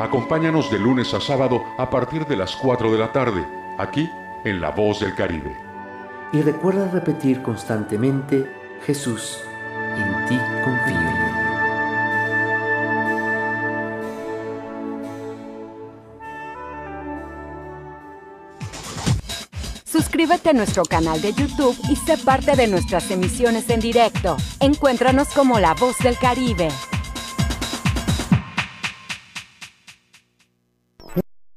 Acompáñanos de lunes a sábado a partir de las 4 de la tarde, aquí en La Voz del Caribe. Y recuerda repetir constantemente, Jesús, en ti confío. Suscríbete a nuestro canal de YouTube y sé parte de nuestras emisiones en directo. Encuéntranos como La Voz del Caribe.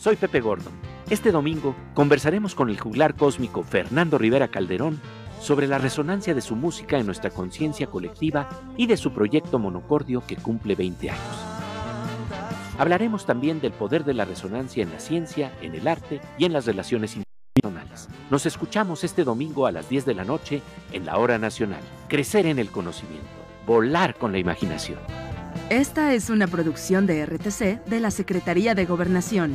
Soy Pepe Gordon. Este domingo conversaremos con el juglar cósmico Fernando Rivera Calderón sobre la resonancia de su música en nuestra conciencia colectiva y de su proyecto Monocordio que cumple 20 años. Hablaremos también del poder de la resonancia en la ciencia, en el arte y en las relaciones internacionales. Nos escuchamos este domingo a las 10 de la noche en la Hora Nacional. Crecer en el conocimiento, volar con la imaginación. Esta es una producción de RTC de la Secretaría de Gobernación.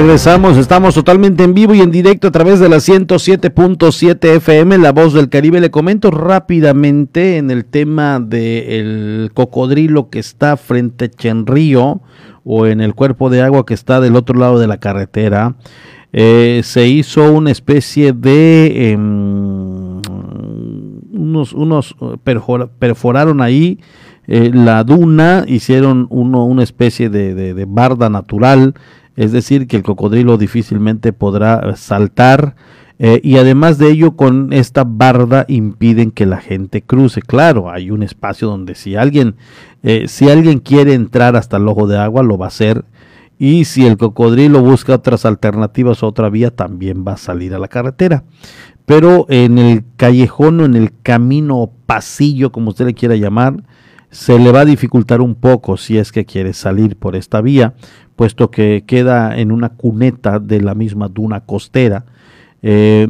Regresamos, estamos totalmente en vivo y en directo a través de la 107.7 FM, La Voz del Caribe. Le comento rápidamente en el tema del cocodrilo que está frente a Chenrío o en el cuerpo de agua que está del otro lado de la carretera. Eh, se hizo una especie de... Em, unos, unos perforaron ahí eh, la duna, hicieron uno, una especie de, de barda natural es decir, que el cocodrilo difícilmente podrá saltar eh, y además de ello con esta barda impiden que la gente cruce. Claro, hay un espacio donde si alguien, eh, si alguien quiere entrar hasta el ojo de agua lo va a hacer y si el cocodrilo busca otras alternativas otra vía también va a salir a la carretera. Pero en el callejón o en el camino o pasillo, como usted le quiera llamar, se le va a dificultar un poco si es que quiere salir por esta vía, puesto que queda en una cuneta de la misma duna costera. Eh,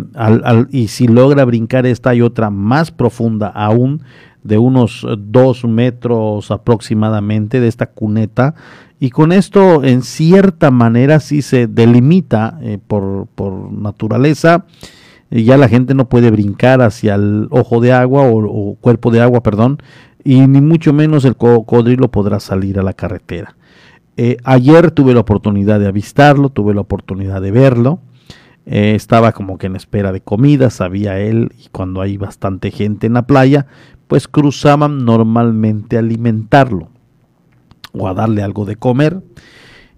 y si logra brincar esta hay otra más profunda aún, de unos dos metros aproximadamente de esta cuneta. Y con esto, en cierta manera, sí se delimita eh, por, por, naturaleza. y ya la gente no puede brincar hacia el ojo de agua o cuerpo de agua, perdón, y ni mucho menos el cocodrilo podrá salir a la carretera. Eh, ayer tuve la oportunidad de avistarlo, tuve la oportunidad de verlo. Eh, estaba como que en espera de comida, sabía él, y cuando hay bastante gente en la playa, pues cruzaban normalmente a alimentarlo o a darle algo de comer.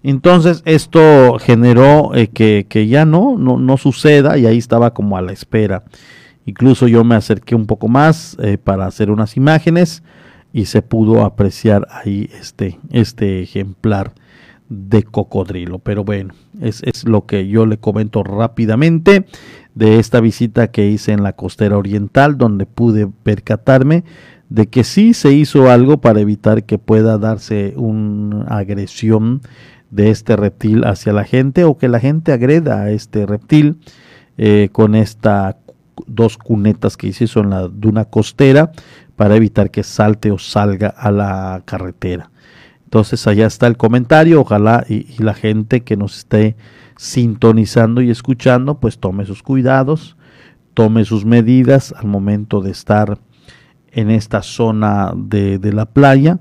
Entonces esto generó eh, que, que, ya no, no, no, suceda y ahí estaba como a la espera. Incluso yo me acerqué un poco más para hacer unas imágenes y se pudo apreciar ahí este, este ejemplar de cocodrilo. Pero bueno, es, es, lo que yo le comento rápidamente de esta visita que hice en la costera oriental, donde pude percatarme de que sí se hizo algo para evitar que pueda darse una agresión de este reptil hacia la gente o que la gente agreda a este reptil eh, con estas dos cunetas que hizo en la duna costera para evitar que salte o salga a la carretera. Entonces allá está el comentario, ojalá y, la gente que nos esté sintonizando y escuchando, pues tome sus cuidados, tome sus medidas al momento de estar en esta zona de, la playa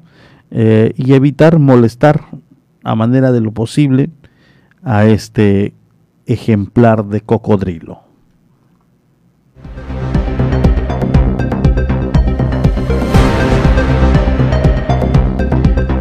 eh, y evitar molestar a manera de lo posible a este ejemplar de cocodrilo.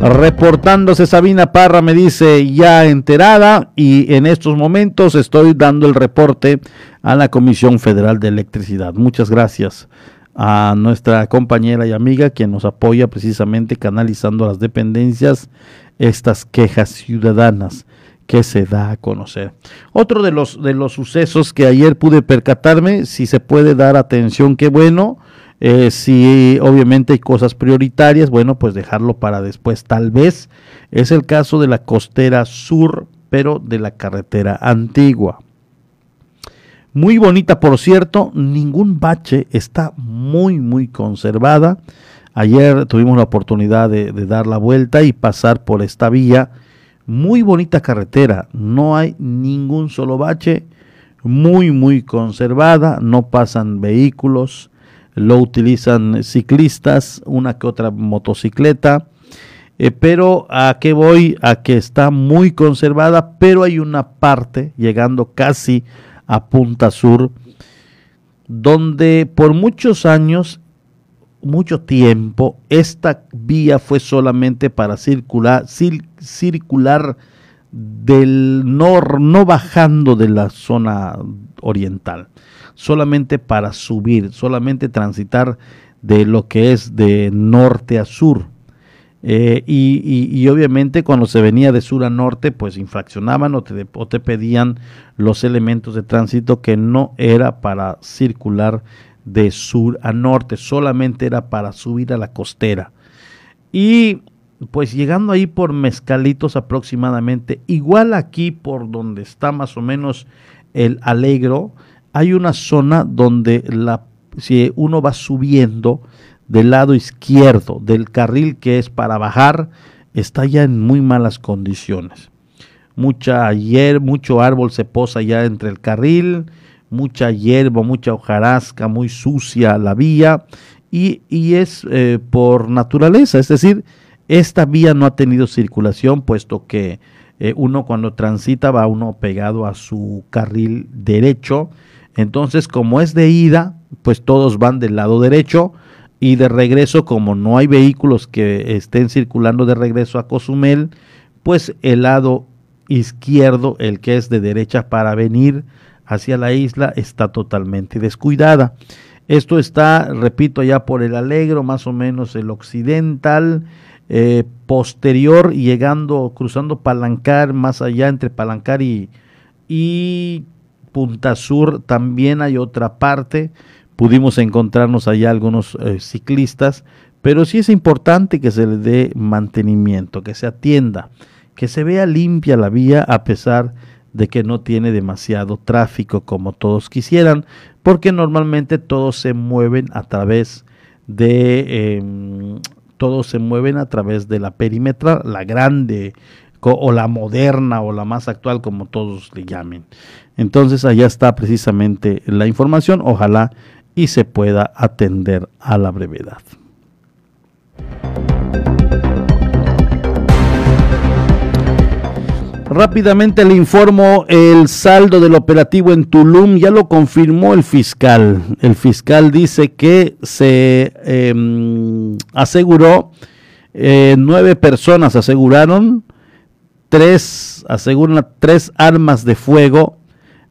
Reportándose Sabina Parra me dice ya enterada y en estos momentos estoy dando el reporte a la Comisión Federal de Electricidad. Muchas gracias a nuestra compañera y amiga quien nos apoya precisamente canalizando las dependencias estas quejas ciudadanas que se da a conocer. Otro de los de los sucesos que ayer pude percatarme, si se puede dar atención, qué bueno, eh, si obviamente hay cosas prioritarias, bueno, pues dejarlo para después tal vez. Es el caso de la costera sur, pero de la carretera antigua. Muy bonita, por cierto, ningún bache, está muy, muy conservada. Ayer tuvimos la oportunidad de, de dar la vuelta y pasar por esta vía. Muy bonita carretera, no hay ningún solo bache, muy, muy conservada, no pasan vehículos, lo utilizan ciclistas, una que otra motocicleta. Eh, pero a qué voy, a que está muy conservada, pero hay una parte llegando casi a Punta Sur, donde por muchos años, mucho tiempo, esta vía fue solamente para circular, circular del nor, no bajando de la zona oriental, solamente para subir, solamente transitar de lo que es de norte a sur. Eh, y, obviamente cuando se venía de sur a norte, pues infraccionaban o te, o te pedían los elementos de tránsito que no era para circular de sur a norte, solamente era para subir a la costera. Y pues llegando ahí por Mezcalitos aproximadamente, igual aquí por donde está más o menos el Alegro, hay una zona donde la, si uno va subiendo del lado izquierdo del carril que es para bajar, está ya en muy malas condiciones. Mucha hierba, mucho árbol se posa ya entre el carril, mucha hierba, mucha hojarasca, muy sucia la vía y, es eh, por naturaleza, es decir, esta vía no ha tenido circulación, puesto que eh, uno cuando transita va uno pegado a su carril derecho. Entonces, como es de ida, pues todos van del lado derecho y de regreso, como no hay vehículos que estén circulando de regreso a Cozumel, pues el lado izquierdo, el que es de derecha para venir hacia la isla, está totalmente descuidada. Esto está, repito, ya por el Alegro, más o menos el occidental, eh, posterior, llegando, cruzando Palancar, más allá entre Palancar y, y Punta Sur, también hay otra parte. Pudimos encontrarnos allá algunos eh, ciclistas, pero sí es importante que se le dé mantenimiento, que se atienda, que se vea limpia la vía a pesar de que no tiene demasiado tráfico como todos quisieran, porque normalmente todos se mueven a través de em, todos se mueven a través de la perimetra, la grande o la moderna o la más actual, como todos le llamen. Entonces allá está precisamente la información, ojalá y se pueda atender a la brevedad. Rápidamente le informo el saldo del operativo en Tulum, ya lo confirmó el fiscal. El fiscal dice que se em, aseguró, eh, nueve personas aseguraron, tres, aseguran tres armas de fuego,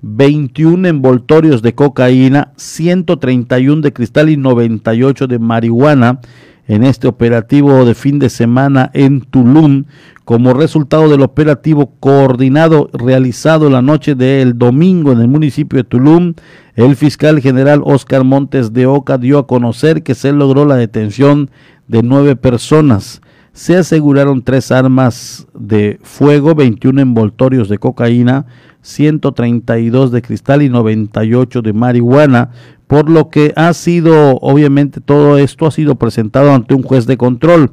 21 envoltorios de cocaína, 131 de cristal y 98 de marihuana en este operativo de fin de semana en Tulum como resultado del operativo coordinado realizado la noche del domingo en el municipio de Tulum, el fiscal general Oscar Montes de Oca dio a conocer que se logró la detención de nueve personas. Se aseguraron tres armas de fuego, 21 envoltorios de cocaína, 132 de cristal y 98 de marihuana, por lo que ha sido, obviamente todo esto ha sido presentado ante un juez de control.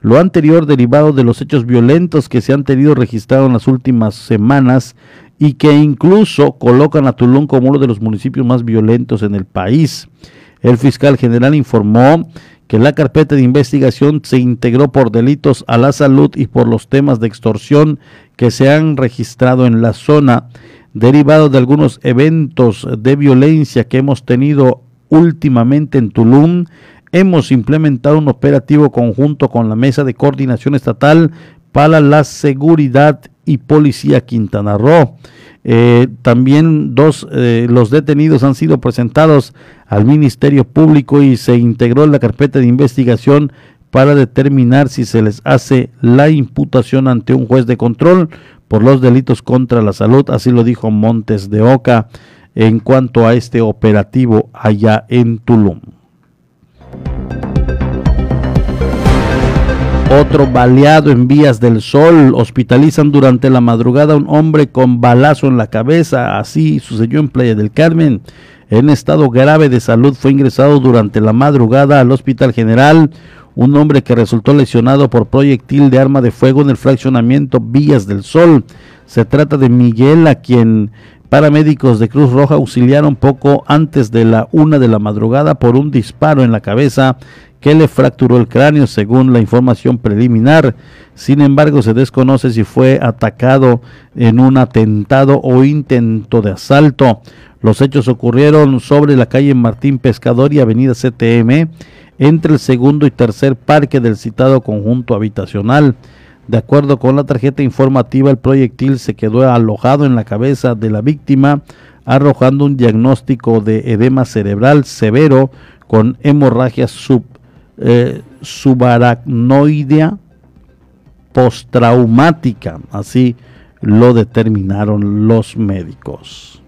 Lo anterior derivado de los hechos violentos que se han tenido registrado en las últimas semanas y que incluso colocan a Tulum como uno de los municipios más violentos en el país. El fiscal general informó que la carpeta de investigación se integró por delitos a la salud y por los temas de extorsión que se han registrado en la zona, derivado de algunos eventos de violencia que hemos tenido últimamente en Tulum. Hemos implementado un operativo conjunto con la Mesa de Coordinación Estatal para la Seguridad y Policía Quintana Roo. Eh, también dos, eh, los detenidos han sido presentados al Ministerio Público y se integró en la carpeta de investigación para determinar si se les hace la imputación ante un juez de control por los delitos contra la salud, así lo dijo Montes de Oca en cuanto a este operativo allá en Tulum. Otro baleado en Vías del Sol. Hospitalizan durante la madrugada un hombre con balazo en la cabeza. Así sucedió en Playa del Carmen. En estado grave de salud fue ingresado durante la madrugada al Hospital General un hombre que resultó lesionado por proyectil de arma de fuego en el fraccionamiento Vías del Sol. Se trata de Miguel, a quien paramédicos de Cruz Roja auxiliaron poco antes de la una de la madrugada por un disparo en la cabeza que le fracturó el cráneo, según la información preliminar. Sin embargo, se desconoce si fue atacado en un atentado o intento de asalto. Los hechos ocurrieron sobre la calle Martín Pescador y Avenida CTM entre el segundo y tercer parque del citado conjunto habitacional. De acuerdo con la tarjeta informativa, el proyectil se quedó alojado en la cabeza de la víctima, arrojando un diagnóstico de edema cerebral severo con hemorragia sub, eh, subaracnoidea postraumática. Así lo determinaron los médicos.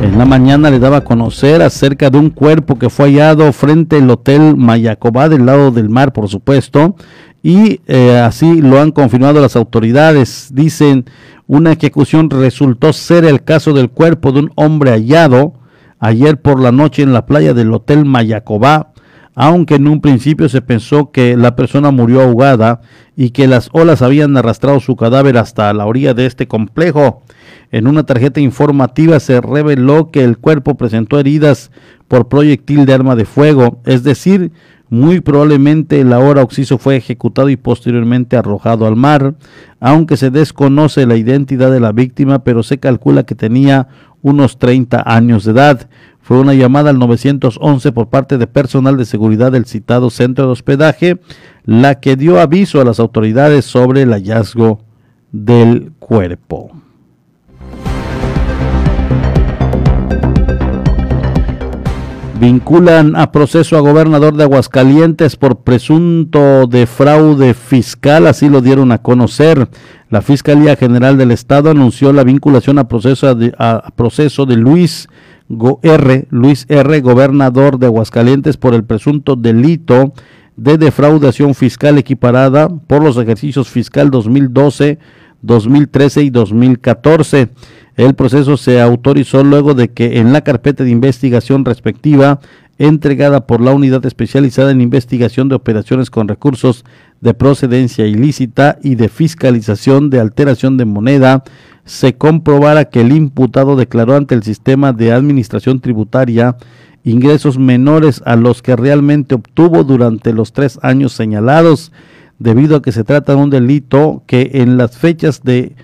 En la mañana le daba a conocer acerca de un cuerpo que fue hallado frente al Hotel Mayacobá del lado del mar, por supuesto, y eh, así lo han confirmado las autoridades. Dicen, una ejecución resultó ser el caso del cuerpo de un hombre hallado ayer por la noche en la playa del Hotel Mayacobá, aunque en un principio se pensó que la persona murió ahogada y que las olas habían arrastrado su cadáver hasta la orilla de este complejo. En una tarjeta informativa se reveló que el cuerpo presentó heridas por proyectil de arma de fuego, es decir, muy probablemente el ahora Oxiso fue ejecutado y posteriormente arrojado al mar, aunque se desconoce la identidad de la víctima, pero se calcula que tenía unos 30 años de edad. Fue una llamada al 911 por parte de personal de seguridad del citado centro de hospedaje, la que dio aviso a las autoridades sobre el hallazgo del cuerpo. Vinculan a proceso a gobernador de Aguascalientes por presunto de fraude fiscal, así lo dieron a conocer. La Fiscalía General del Estado anunció la vinculación a proceso de, a proceso de Luis R., Luis R., gobernador de Aguascalientes, por el presunto delito de defraudación fiscal equiparada por los ejercicios fiscal 2012, 2013 y 2014. El proceso se autorizó luego de que en la carpeta de investigación respectiva, entregada por la Unidad Especializada en Investigación de Operaciones con Recursos de Procedencia Ilícita y de Fiscalización de Alteración de Moneda, se comprobara que el imputado declaró ante el sistema de administración tributaria ingresos menores a los que realmente obtuvo durante los tres años señalados, debido a que se trata de un delito que en las fechas de,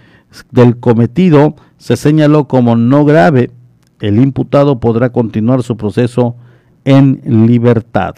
del cometido se señaló como no grave, el imputado podrá continuar su proceso en libertad.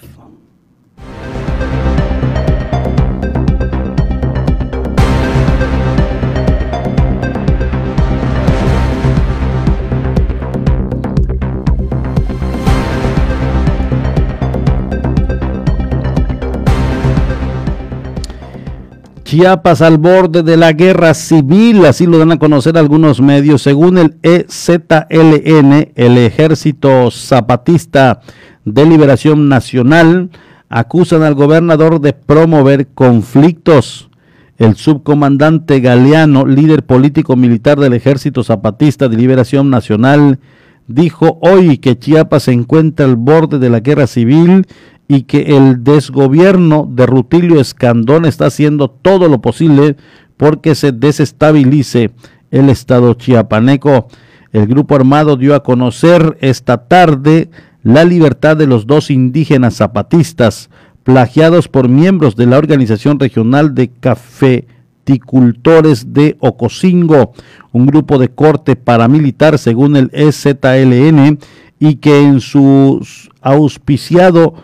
Chiapas al borde de la guerra civil, así lo dan a conocer algunos medios. Según el EZLN, el Ejército Zapatista de Liberación Nacional, acusan al gobernador de promover conflictos. El subcomandante Galeano, líder político militar del Ejército Zapatista de Liberación Nacional, dijo hoy que Chiapas se encuentra al borde de la guerra civil y que el desgobierno de Rutilio Escandón está haciendo todo lo posible porque se desestabilice el estado chiapaneco. El grupo armado dio a conocer esta tarde la libertad de los dos indígenas zapatistas, plagiados por miembros de la Organización Regional de Cafeticultores de Ocosingo, un grupo de corte paramilitar según el EZLN, y que en su auspiciado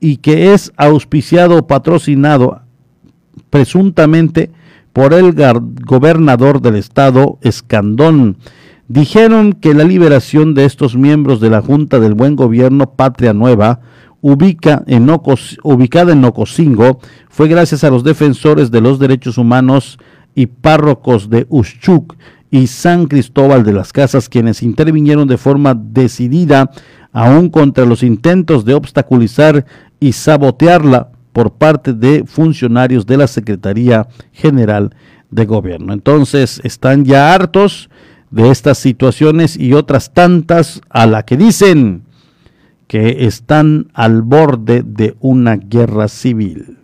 y que es auspiciado o patrocinado presuntamente por el gobernador del estado Escandón. Dijeron que la liberación de estos miembros de la Junta del Buen Gobierno Patria Nueva, ubicada en Ocosingo, fue gracias a los defensores de los derechos humanos y párrocos de Ushchuk y San Cristóbal de las Casas, quienes intervinieron de forma decidida aún contra los intentos de obstaculizar y sabotearla por parte de funcionarios de la Secretaría General de Gobierno. Entonces, están ya hartos de estas situaciones y otras tantas a la que dicen que están al borde de una guerra civil.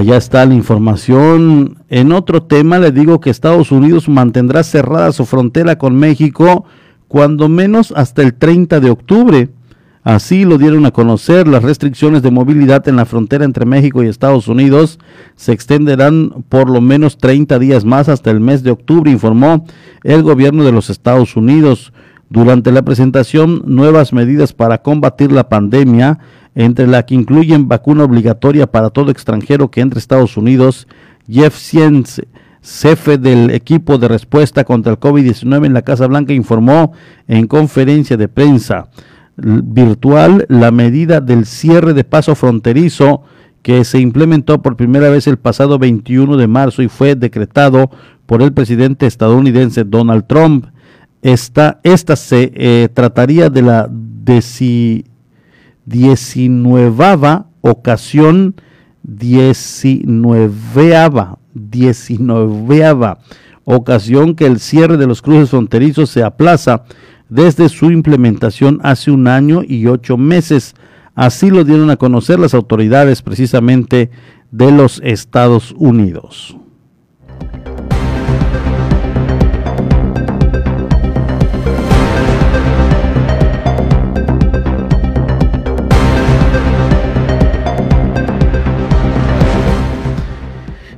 Allá está la información. En otro tema le digo que Estados Unidos mantendrá cerrada su frontera con México cuando menos hasta el 30 de octubre. Así lo dieron a conocer. Las restricciones de movilidad en la frontera entre México y Estados Unidos se extenderán por lo menos 30 días más hasta el mes de octubre, informó el gobierno de los Estados Unidos. Durante la presentación, nuevas medidas para combatir la pandemia entre la que incluyen vacuna obligatoria para todo extranjero que entre a Estados Unidos. Jeff Sienz, jefe del equipo de respuesta contra el COVID-19 en la Casa Blanca, informó en conferencia de prensa virtual la medida del cierre de paso fronterizo que se implementó por primera vez el pasado 21 de marzo y fue decretado por el presidente estadounidense Donald Trump. Esta, esta se eh, trataría de la desi, 19 ocasión, 19 19 ocasión que el cierre de los cruces fronterizos se aplaza desde su implementación hace un año y ocho meses. Así lo dieron a conocer las autoridades precisamente de los Estados Unidos.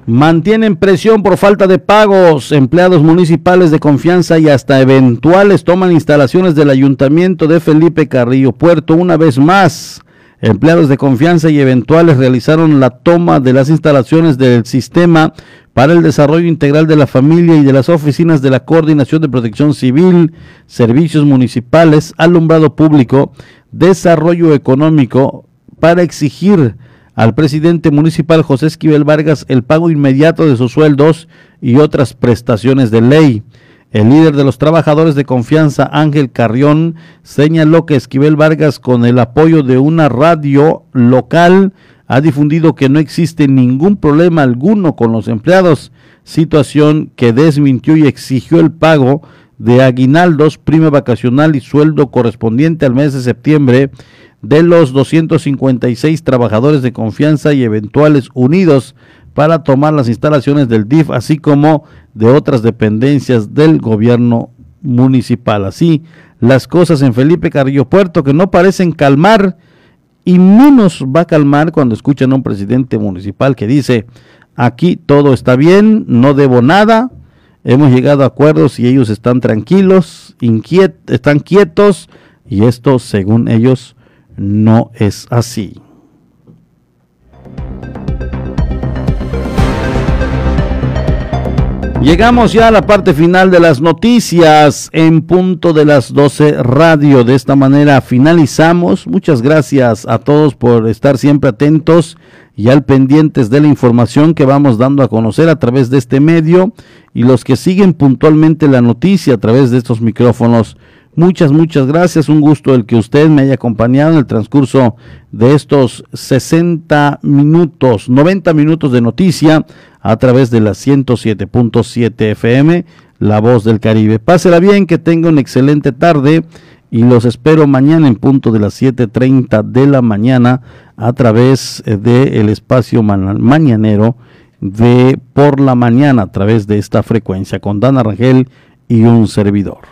Mantienen presión por falta de pagos. Empleados municipales de confianza y hasta eventuales toman instalaciones del ayuntamiento de Felipe Carrillo Puerto una vez más. Empleados de confianza y eventuales realizaron la toma de las instalaciones del sistema para el desarrollo integral de la familia y de las oficinas de la Coordinación de Protección Civil, Servicios Municipales, Alumbrado Público, Desarrollo Económico, para exigir al presidente municipal José Esquivel Vargas el pago inmediato de sus sueldos y otras prestaciones de ley. El líder de los trabajadores de confianza, Ángel Carrión, señaló que Esquivel Vargas, con el apoyo de una radio local, ha difundido que no existe ningún problema alguno con los empleados, situación que desmintió y exigió el pago de aguinaldos, prima vacacional y sueldo correspondiente al mes de septiembre de los 256 trabajadores de confianza y eventuales unidos para tomar las instalaciones del DIF, así como de otras dependencias del gobierno municipal. Así, las cosas en Felipe Carrillo Puerto que no parecen calmar y menos va a calmar cuando escuchan a un presidente municipal que dice, aquí todo está bien, no debo nada, hemos llegado a acuerdos y ellos están tranquilos, están quietos y esto, según ellos, no es así. Llegamos ya a la parte final de las noticias en punto de las 12 radio. De esta manera finalizamos. Muchas gracias a todos por estar siempre atentos y al pendientes de la información que vamos dando a conocer a través de este medio y los que siguen puntualmente la noticia a través de estos micrófonos Muchas, muchas gracias. Un gusto el que usted me haya acompañado en el transcurso de estos 60 minutos, 90 minutos de noticia a través de la 107.7 FM, La Voz del Caribe. Pásela bien, que tenga una excelente tarde y los espero mañana en punto de las 7.30 de la mañana a través del espacio mañanero de por la mañana a través de esta frecuencia con Dana Rangel y un servidor.